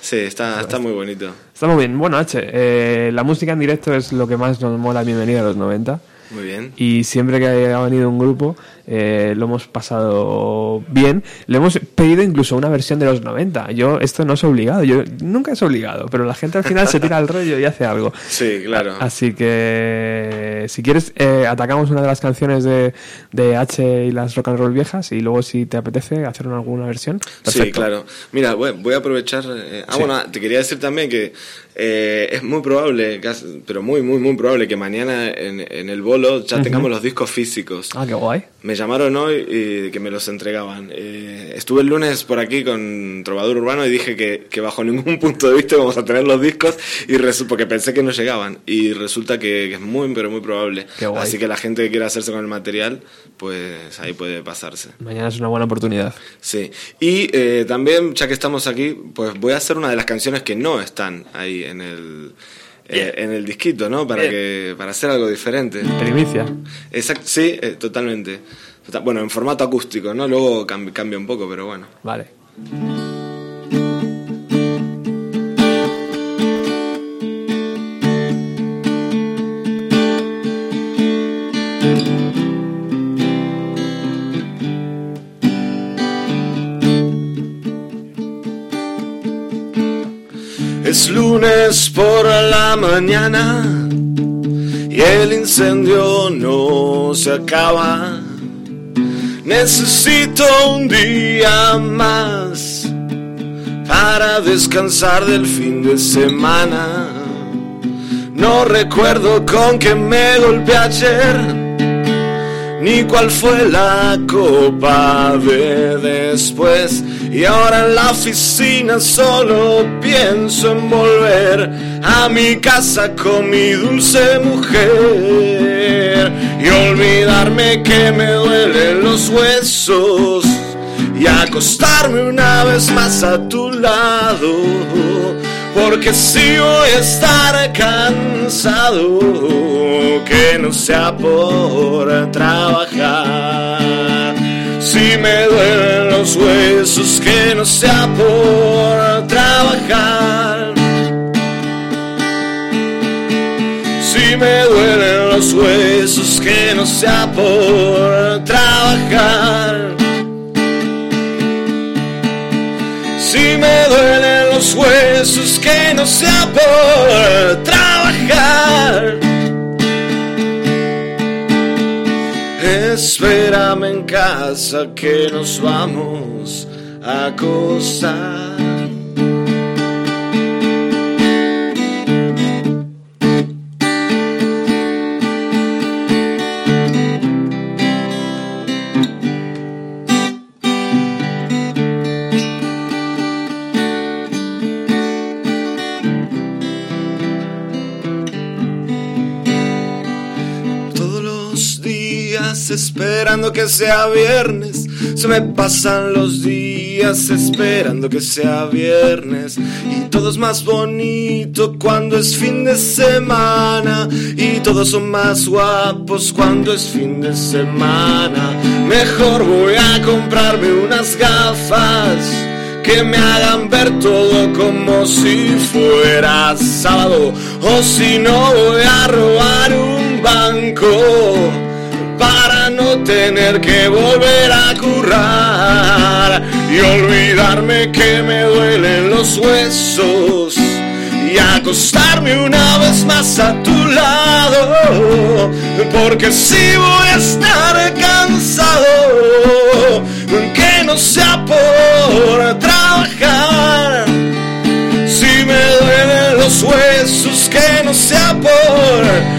Sí, está, está muy bonito. Está muy bien. Bueno, H, eh, la música en directo es lo que más nos mola bienvenida a los 90. Muy bien. Y siempre que ha venido un grupo, eh, lo hemos pasado bien. Le hemos pedido incluso una versión de los 90. Yo, esto no es obligado, yo nunca es obligado, pero la gente al final se tira al (laughs) rollo y hace algo. Sí, claro. Así que, si quieres, eh, atacamos una de las canciones de, de H y las rock and roll viejas y luego, si te apetece, hacer una- alguna versión. Sí, claro. Mira, voy, voy a aprovechar. eh, ah, Sí. bueno, te quería decir también que es muy probable, pero muy, muy, muy probable que mañana en, en el bolo ya tengamos los discos físicos. Ah, qué guay. Me llamaron hoy y que me los entregaban. Eh, estuve el lunes por aquí con Trovador Urbano y dije que, que bajo ningún (laughs) punto de vista vamos a tener los discos y resu- porque pensé que no llegaban y resulta que, que es muy pero muy probable. Así que la gente que quiera hacerse con el material, pues ahí puede pasarse. Mañana es una buena oportunidad. Sí, y eh, también, ya que estamos aquí, pues voy a hacer una de las canciones que no están ahí en el, eh, en el disquito, ¿no? Para, Bien. que, para hacer algo diferente. Primicia. Exacto, sí, eh, totalmente. Bueno, en formato acústico, ¿no? Luego cam- cambia un poco, pero bueno. Vale. Es lunes por la mañana y el incendio no se acaba. Necesito un día más para descansar del fin de semana. No recuerdo con qué me golpeé ayer, ni cuál fue la copa de después. Y ahora en la oficina solo pienso en volver a mi casa con mi dulce mujer y olvidarme que me duelen los huesos y acostarme una vez más a tu lado. Porque si voy a estar cansado, que no sea por trabajar. Si me duelen los huesos, que no sea por trabajar. Si me duelen los huesos, que no sea por trabajar. Si me duelen los huesos, que no sea por trabajar. Espérame en casa que nos vamos a acostar. Esperando que sea viernes. Se me pasan los días esperando que sea viernes. Y todo es más bonito cuando es fin de semana. Y todos son más guapos cuando es fin de semana. Mejor voy a comprarme unas gafas que me hagan ver todo como si fuera sábado o si no voy a robar un banco para no tener que volver a currar y olvidarme que me duelen los huesos y acostarme una vez más a tu lado porque si voy a estar cansado que no sea por trabajar. Si me duelen los huesos que no sea por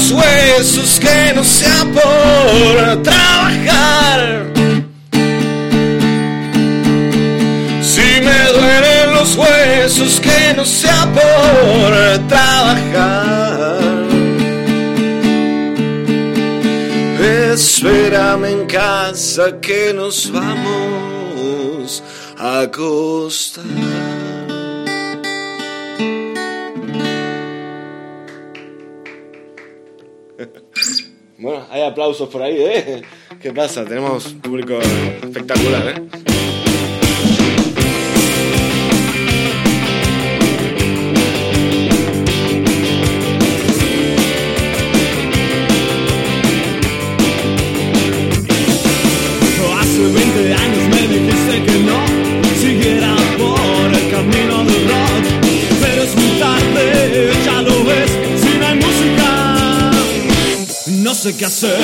los huesos que no sea por trabajar Si me duelen los huesos, que no sea por trabajar. Espérame en casa que nos vamos a acostar. Bueno, hay aplausos por ahí, ¿eh? ¿Qué pasa? Tenemos público espectacular, ¿eh? Hace 20 años me dijiste sé qué hacer.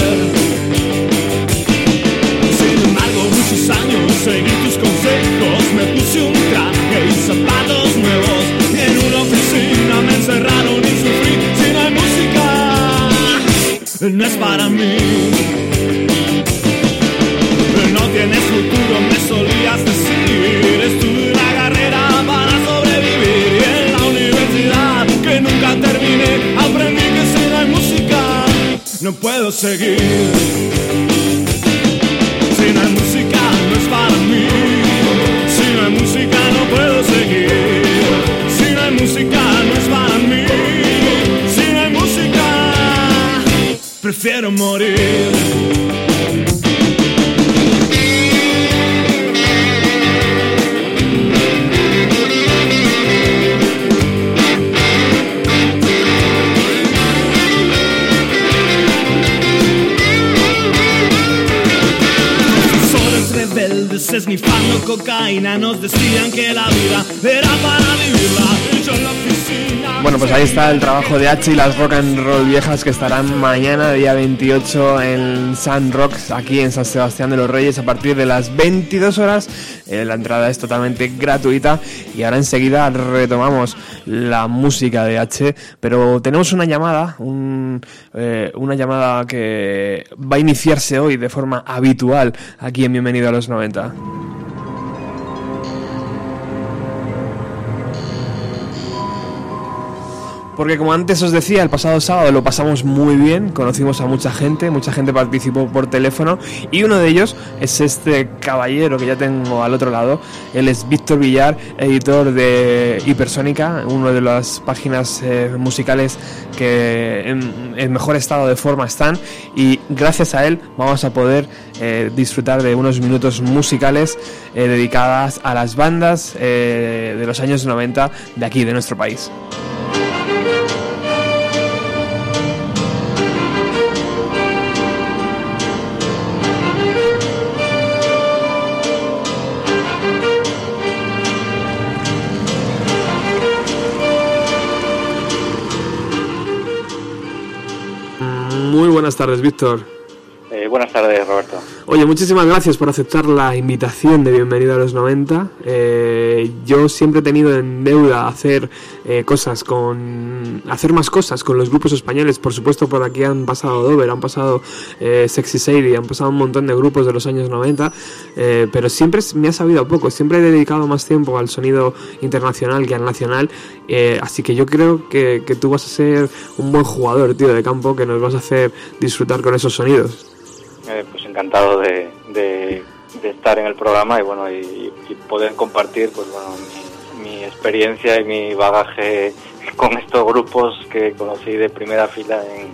Sin embargo, muchos años seguí tus consejos. Me puse un traje y zapatos nuevos. Y en una oficina me encerraron y sufrí. Si no hay música, no es para mí. No tienes futuro, me solías decir. No puedo seguir. Si no hay música, no es para mí. Si no hay música, no puedo seguir. Si no hay música, no es para mí. Si no hay música, prefiero morir. Cocaína nos decían que la vida era para vivirla. Bueno, pues ahí está el trabajo de H y las rock and roll viejas que estarán mañana, día 28, en San Rocks, aquí en San Sebastián de los Reyes, a partir de las 22 horas. Eh, la entrada es totalmente gratuita y ahora enseguida retomamos la música de H, pero tenemos una llamada, eh, una llamada que va a iniciarse hoy de forma habitual aquí en Bienvenido a los 90. Porque como antes os decía, el pasado sábado lo pasamos muy bien, conocimos a mucha gente, mucha gente participó por teléfono y uno de ellos es este caballero que ya tengo al otro lado. Él es Víctor Villar, editor de Hipersónica, una de las páginas eh, musicales que en, en mejor estado de forma están y gracias a él vamos a poder eh, disfrutar de unos minutos musicales eh, dedicadas a las bandas eh, de los años 90 de aquí, de nuestro país. Muy buenas tardes, Víctor. Eh, buenas tardes, Roberto. Oye, muchísimas gracias por aceptar la invitación de Bienvenido a los 90. Eh, yo siempre he tenido en deuda hacer eh, cosas con. hacer más cosas con los grupos españoles. Por supuesto, por aquí han pasado Dover, han pasado eh, Sexy Sadie, han pasado un montón de grupos de los años 90. eh, pero siempre me ha sabido poco. Siempre he dedicado más tiempo al sonido internacional que al nacional. así que yo creo que, que tú vas a ser un buen jugador, tío, de campo, que nos vas a hacer disfrutar con esos sonidos. Eh, pues encantado de, de- estar en el programa y bueno y, y poder compartir pues bueno mi, mi experiencia y mi bagaje con estos grupos que conocí de primera fila en,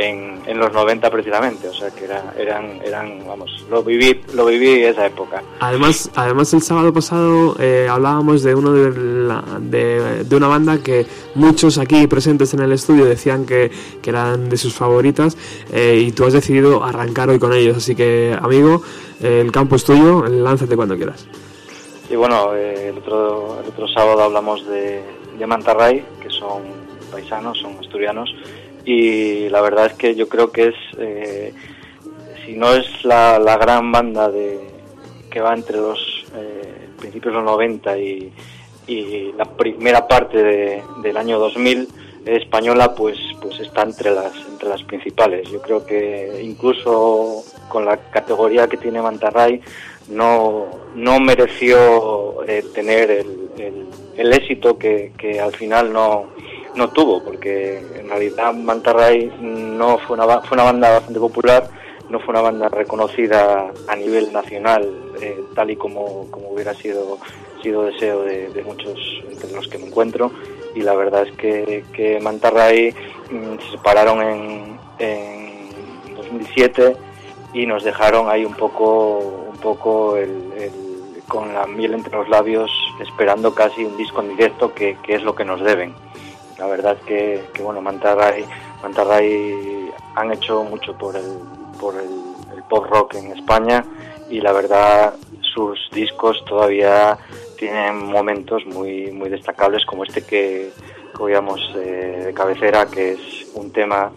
en, en los 90 precisamente, o sea que era, eran eran vamos lo viví lo viví esa época. Además, además el sábado pasado eh, hablábamos de uno de, la- de, de una banda que muchos aquí presentes en el estudio decían que, que eran de sus favoritas eh, y tú has decidido arrancar hoy con ellos. Así que, amigo, eh, el campo es tuyo, lánzate cuando quieras. Y bueno, eh, el, otro, el otro sábado hablamos de, de Mantarray, que son paisanos, son asturianos, y la verdad es que yo creo que es, eh, si no es la, la gran banda de, que va entre los eh, principios de los 90 y, y la primera parte de- del año 2000 española, pues, pues está entre las, entre las principales. Yo creo que incluso con la categoría que tiene Mantarray, no, no mereció eh, tener el, el- el éxito que, que al final no, no tuvo, porque en realidad Mantarray no fue una, fue una banda bastante popular, no fue una banda reconocida a nivel nacional, eh, tal y como, como hubiera sido, sido deseo de, de muchos entre los que me encuentro, y la verdad es que, que Mantarray mm, se separaron en, en 2007 y nos dejaron ahí un poco un poco el- el- con la miel entre los labios esperando casi un disco en directo que, que es lo que nos deben la verdad que, que bueno Mantarray Mantarray han hecho mucho por el por el, el pop rock en España y la verdad sus discos todavía tienen momentos muy muy destacables como este que, que oíamos eh, de cabecera que es un tema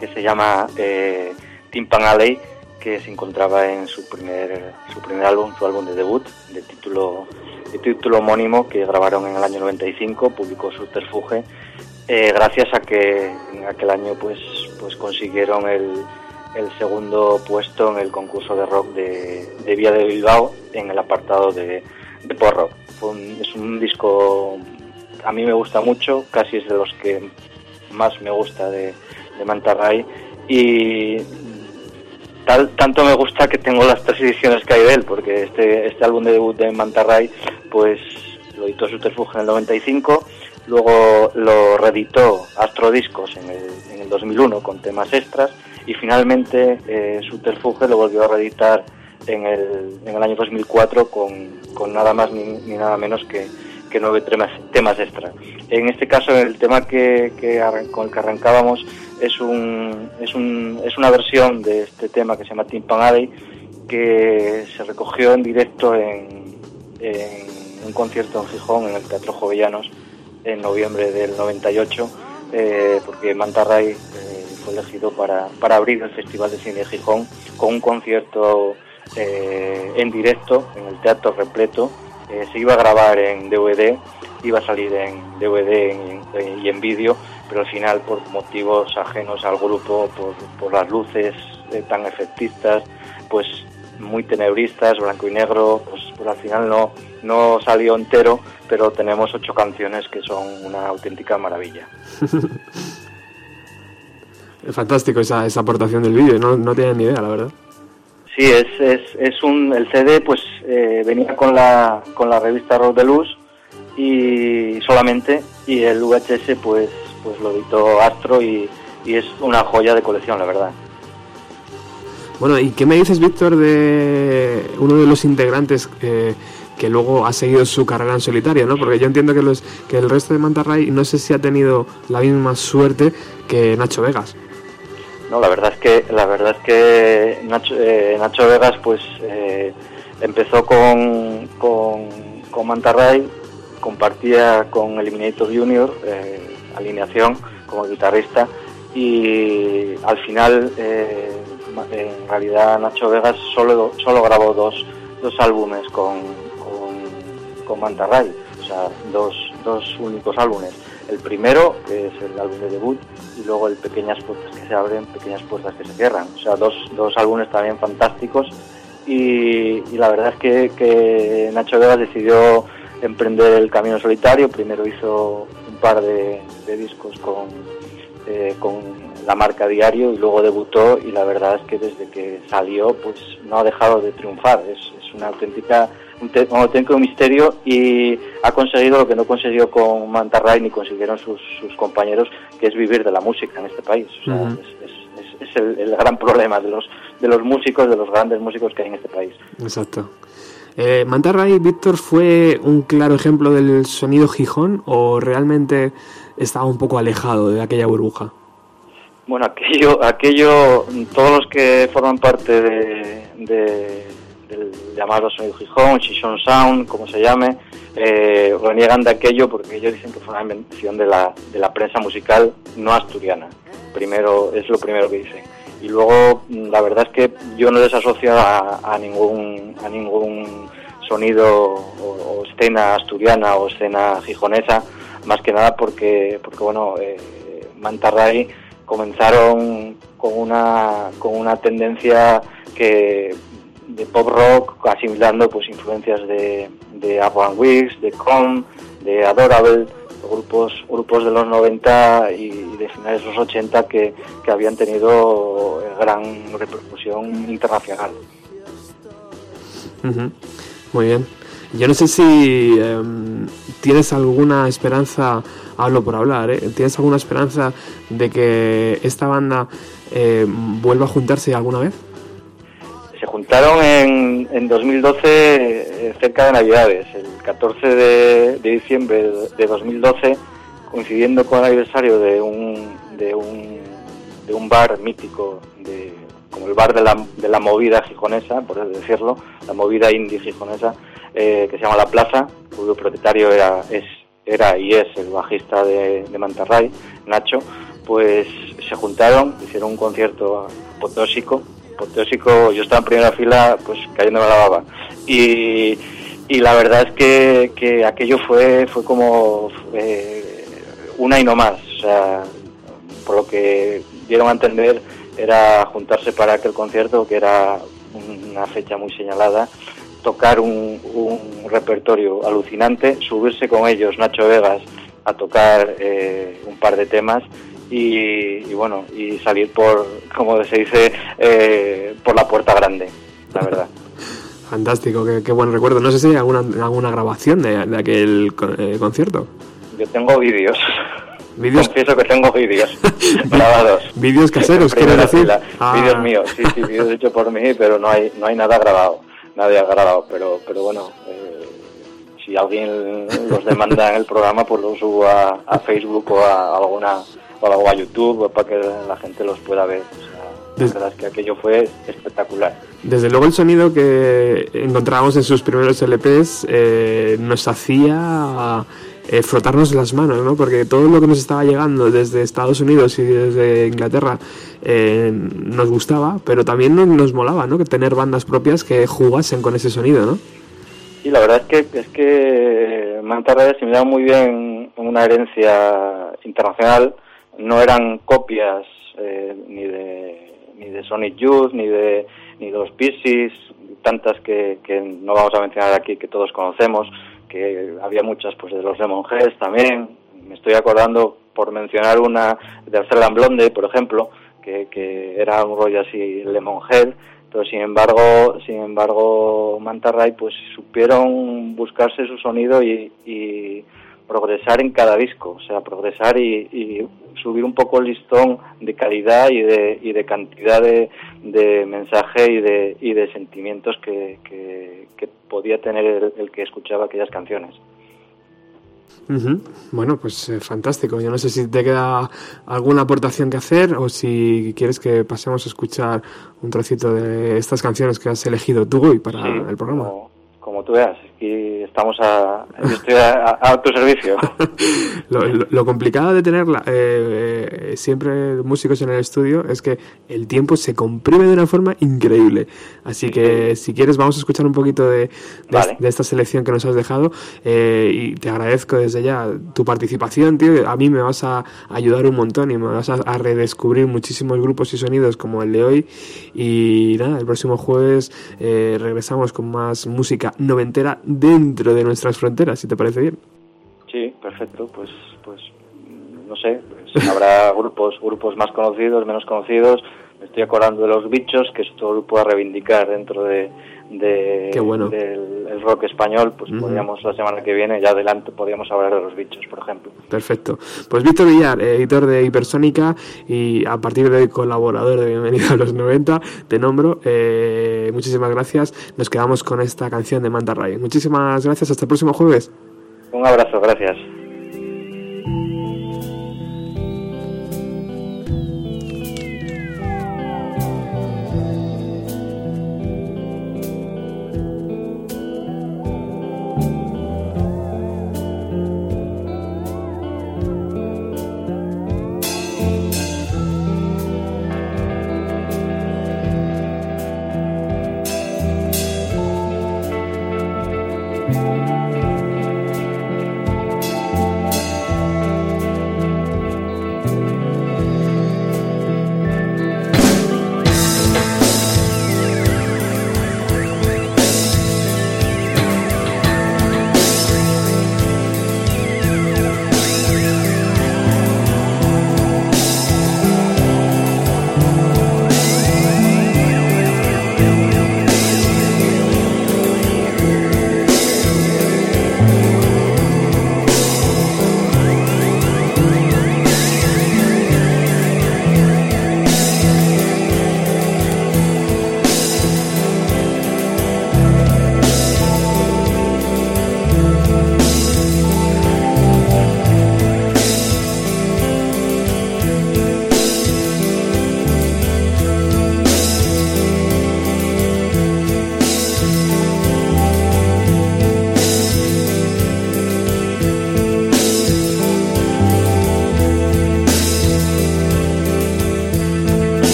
que se llama eh, Timpan Alley, que se encontraba en su primer, su primer álbum, su álbum de debut, de título, de título homónimo, que grabaron en el año 95, publicó Subterfuge, eh, gracias a que en aquel año pues, pues consiguieron el, el segundo puesto en el concurso de rock de, de Vía de Bilbao en el apartado de, un- es un disco, a mí me gusta mucho, casi es de los que más me gusta de, de Manta Ray y tal, tanto me gusta que tengo las tres ediciones que hay de él, porque este, este álbum de debut de Manta Ray pues lo editó Subterfuge en el 95, luego lo reeditó Astro Discos en el, en el 2001 con temas extras y finalmente eh, Subterfuge lo volvió a reeditar en el, en el año 2004 con, con nada más ni, ni nada menos que, que nueve temas, temas extra. En este caso, el tema que, que con el que arrancábamos es, un, es, un, es una versión de este tema que se llama Timpan Alley, que se recogió en directo en, un concierto en Gijón, en el Teatro Jovellanos, en noviembre del 98, eh, porque Manta Ray eh, fue elegido para, para abrir el Festival de Cine de Gijón con un concierto eh, en directo, en el teatro repleto. Eh, se iba a grabar en DVD, iba a salir en DVD y en, vídeo, pero al final por motivos ajenos al grupo, por, por las luces eh, tan efectistas, pues muy tenebristas, blanco y negro, pues, pues al final no, no salió entero, pero tenemos ocho canciones que son una auténtica maravilla. (laughs) Es fantástico esa, esa aportación del vídeo, no, no tenía ni idea, la verdad. Sí, es, es, es un, el CD pues eh, venía con la, con la revista Rock de Luz y solamente y el VHS pues, pues lo editó Astro y, y es una joya de colección, la verdad. Bueno, ¿y qué me dices, Víctor, de uno de los integrantes eh, que luego ha seguido su carrera en solitario, ¿no? Porque yo entiendo que, los, que el resto de Manta Ray no sé si ha tenido la misma suerte que Nacho Vegas. No, la verdad es que la verdad es que Nacho, eh, Nacho Vegas pues eh, empezó con, con, con Manta Ray, compartía con Eliminator Junior eh, alineación como guitarrista y al final eh, en realidad Nacho Vegas solo solo grabó dos, dos álbumes con, con, con Manta Ray, o sea dos, dos únicos álbumes. El primero, que es el álbum de debut, y luego el Pequeñas Puertas que se abren, Pequeñas Puertas que se cierran. O sea, dos, dos álbumes también fantásticos. Y, y la verdad es que, que Nacho Vegas decidió emprender el camino solitario. Primero hizo un par de, de discos con, eh, con la marca Diario y luego debutó y la verdad es que desde que salió pues no ha dejado de triunfar. Es, es una auténtica un, te- un auténtico misterio y ha conseguido lo que no consiguió con Manta Ray ni consiguieron sus, sus compañeros, que es vivir de la música en este país. O sea, es, es- es- es el, el gran (laughs) problema de los, de los músicos, de los grandes músicos que hay en este país. Exacto. Eh, ¿Manta Ray, Víctor, fue un claro ejemplo del sonido Gijón o realmente estaba un poco alejado de aquella burbuja? Bueno, aquello, aquello, todos los que forman parte de- del llamado Sonido Gijón, Shishon Sound, como se llame, eh, reniegan de aquello porque ellos dicen que fue una invención de la, de la prensa musical no asturiana. Primero, es lo primero que dicen. Y luego, mm, la verdad es que yo no les asocio a, ningún, a ningún sonido o, escena asturiana o escena gijonesa, más que nada porque, porque bueno, eh, Manta Ray comenzaron con una, con una tendencia que de pop rock, asimilando pues influencias de, de Weeks, de Con, de Adorable, grupos, grupos de los 90 y de finales de los 80 que, que habían tenido eh, gran repercusión internacional. Muy bien. Yo no sé si em, tienes alguna esperanza, hablo por hablar, ¿eh? ¿tienes alguna esperanza de que esta banda eh, vuelva a juntarse alguna vez? Se juntaron en, en 2012 eh, cerca de Navidades, el 14 de, de diciembre de 2012, coincidiendo con el aniversario de un, de un, de un bar mítico, de, como el bar de la, de la movida gijonesa, por decirlo, la movida indie gijonesa, eh, que se llama La Plaza, cuyo propietario era, es, era y es el bajista de, de Mantarray, Nacho, pues se juntaron, hicieron un concierto apoteósico. Apoteósico, yo estaba en primera fila, pues cayéndome la baba. Y, y la verdad es que, que aquello fue, fue como eh, una y no más. O sea, por lo que dieron a entender, era juntarse para aquel concierto, que era una fecha muy señalada, tocar un, un repertorio alucinante, subirse con ellos, Nacho Vegas, a tocar eh, un par de temas y, y bueno, y salir por, como se dice, eh, por la puerta grande, la verdad. (laughs) Fantástico, qué, qué buen recuerdo. No sé si hay alguna, alguna grabación de, de aquel eh, concierto. Yo tengo vídeos. ¿Vídeos? (laughs) Confieso que tengo vídeos grabados. (laughs) Vídeos caseros, ¿quieres decir? Ah. Vídeos míos, sí, sí, vídeos hechos por mí, pero no hay, no hay nada grabado. Nadie ha grabado, pero, pero bueno, eh, si alguien los demanda en el programa, pues los subo a, a Facebook o a alguna o algo a YouTube para que la gente los pueda ver. O sea, la Des- verdad es que aquello fue espectacular. Desde luego el sonido que encontrábamos en sus primeros LPs eh, nos hacía eh, frotarnos las manos, ¿no? Porque todo lo que nos estaba llegando desde Estados Unidos y desde Inglaterra eh, nos gustaba, pero también nos, nos molaba, ¿no? Que tener bandas propias que jugasen con ese sonido, ¿no? Y la verdad es que es que Manta Ray asimilaba muy bien una herencia internacional. No eran copias eh, ni de ni de Sonic Youth ni de ni de los Pixies, tantas que, que no vamos a mencionar aquí que todos conocemos, que había muchas pues de los Lemonheads también. Me estoy acordando por mencionar una de Amsterdam Blonde, por ejemplo, que, que era un rollo así Lemonhead pero sin embargo sin embargo Manta Ray pues supieron buscarse su sonido y, y progresar en cada disco o sea progresar y, y subir un poco el listón de calidad y de, y de cantidad de, de mensaje y de, y de sentimientos que, que, que podía tener el, el que escuchaba aquellas canciones Ujú. Bueno, pues eh, fantástico. Yo no sé si te queda alguna aportación que hacer o si quieres que pasemos a escuchar un trocito de estas canciones que has elegido tú hoy para Sí, el programa. como, como tú veas aquí estamos a yo estoy a, tu servicio (laughs) Lo, lo- lo complicado de tener la- eh, eh, siempre músicos en el estudio es que el tiempo se comprime de una forma increíble. Así que si quieres vamos a escuchar un poquito de, de, Vale. de esta selección que nos has dejado eh, y te agradezco desde ya tu participación, tío. A mí me vas a ayudar un montón y me vas a, a redescubrir muchísimos grupos y sonidos como el de hoy. Y nada, el próximo jueves eh, regresamos con más música noventera dentro de nuestras fronteras, si te parece bien. Sí, perfecto. Pues, pues no sé, pues, (laughs) habrá grupos, grupos más conocidos, menos conocidos. Me estoy acordando de los bichos, que es otro grupo a reivindicar dentro de, de- Qué bueno. del el rock español. Pues podríamos la semana que viene, ya adelante, podríamos hablar de los bichos, por ejemplo. Perfecto. Pues Víctor Villar, editor de Hipersónica y a partir de hoy colaborador de Bienvenido a los 90, te nombro. Eh, muchísimas gracias. Nos quedamos con esta canción de Manta Ray. Muchísimas gracias. Hasta el próximo jueves. Un abrazo, gracias.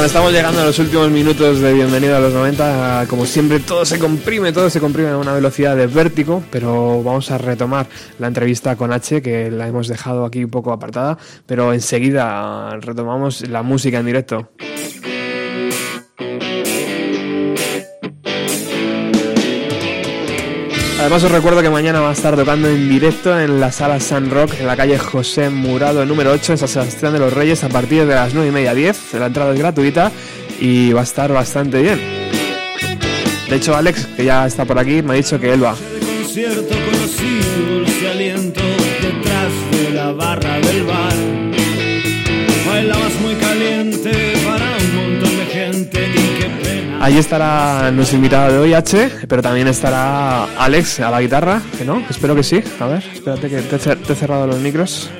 Bueno, estamos llegando a los últimos minutos de Bienvenido a los 90. Como siempre, todo se comprime, todo se comprime a una velocidad de vértigo, pero vamos a retomar la entrevista con H, que la hemos dejado aquí un poco apartada, pero enseguida retomamos la música en directo. Además os recuerdo que mañana va a estar tocando en directo en la sala San Rock en la calle José Murado número 8 en San Sebastián de los Reyes a partir de las 9 y media 10. La entrada es gratuita y va a estar bastante bien. De hecho Alex, que ya está por aquí, me ha dicho que él va. Ahí estará nuestro invitado de hoy, H, pero también estará Alex a la guitarra, que no, espero que sí. A ver, espérate que te, te he cerrado los micros.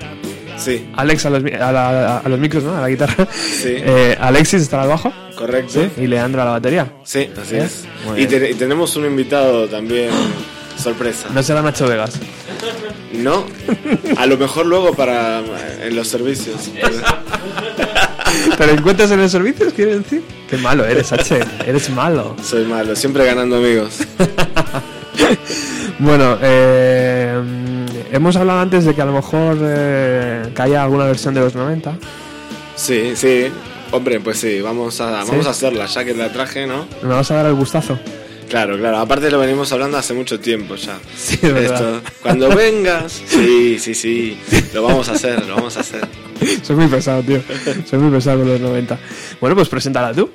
Sí, Alex a los, a, la- a los micros, ¿no? A la guitarra. Sí. (laughs) Eh, Alexis estará al bajo. correcto. Sí. Y Leandro a la batería. Sí, así ¿Eh? es. Y, te- y tenemos un invitado también, sorpresa. No será Nacho Vegas. ¿No? A lo mejor luego para eh, en los servicios. ¿Te lo encuentras en los servicios, quiere decir? Qué malo eres, H. Eres malo. Soy malo, siempre ganando amigos. (laughs) Bueno, eh, hemos hablado antes de que a lo mejor eh, que haya alguna versión de los 90. Sí, sí. Hombre, pues sí, vamos a, ¿Sí? vamos a hacerla, ya que la traje, ¿no? ¿Me vas a dar el gustazo? Claro, claro. Aparte lo venimos hablando hace mucho tiempo ya. Sí, es verdad. Esto, cuando vengas, (laughs) sí, sí, sí. Lo vamos a hacer, lo vamos a hacer. Soy muy pesado, tío. Soy muy pesado con los 90. Bueno, pues preséntala tú.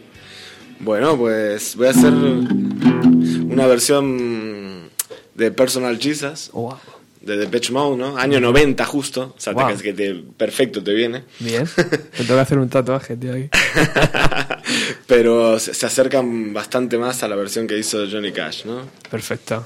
Bueno, pues voy a hacer una versión de Personal Jesus, Wow. De Depeche Mode, ¿no? Año 90 justo. O sea, te- Wow. que te, perfecto te viene. Bien. (laughs) Me tengo que hacer un tatuaje, tío. Aquí. (laughs) Pero se, se acercan bastante más a la versión que hizo Johnny Cash, ¿no? Perfecto.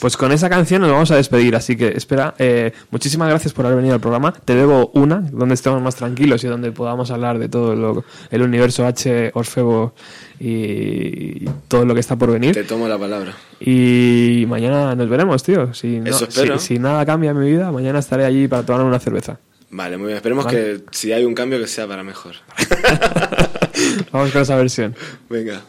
Pues con esa canción nos vamos a despedir, así que espera, eh, muchísimas gracias por haber venido al programa. Te debo una, donde estemos más tranquilos y donde podamos hablar de todo lo, el universo H, Orfebo y todo lo que está por venir. Te tomo la palabra. Y mañana nos veremos, tío. Si, no- Eso espero. si, si nada cambia en mi vida, mañana estaré allí para tomar una cerveza. Vale, muy bien. Esperemos Vale. que si hay un cambio que sea para mejor. (laughs) Vamos con esa versión. Venga.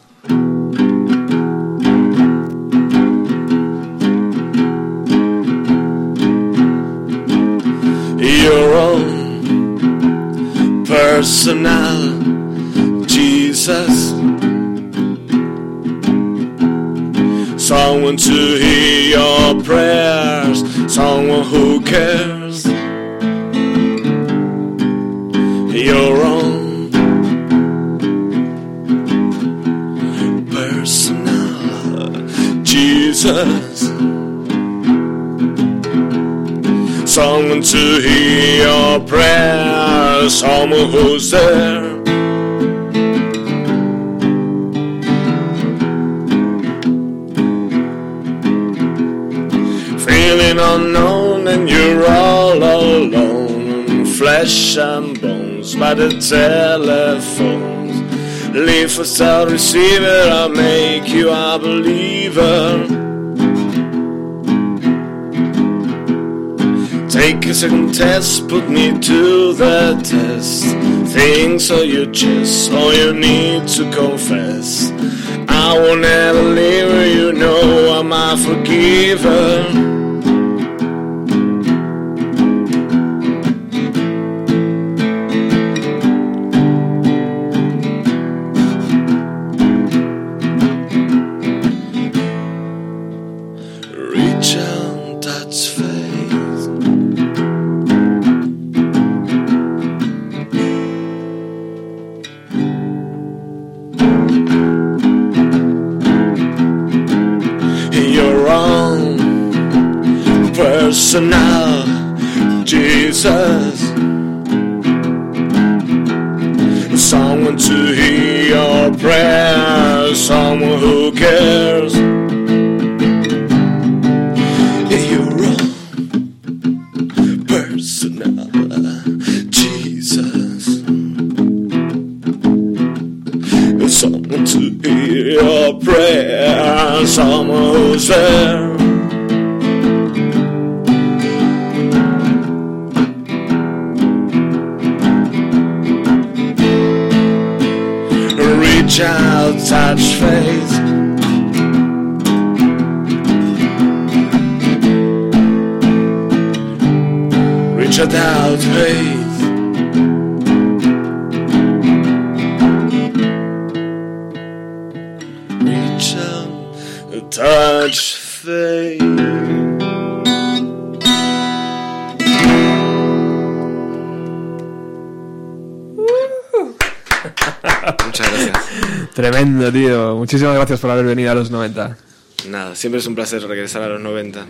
Your own personal Jesus. Someone to hear your prayers, someone who cares. Someone to hear your prayers, someone who's there. Feeling unknown and you're all alone, flesh and bones by the telephones. Leave for cell receiver, I'll make you a believer. A second test, put me to the test. Things are your chest, all you need to confess. I will never leave you, know I'm a forgiver. Gracias por haber venido a los 90. Nada, siempre es un placer regresar a los 90.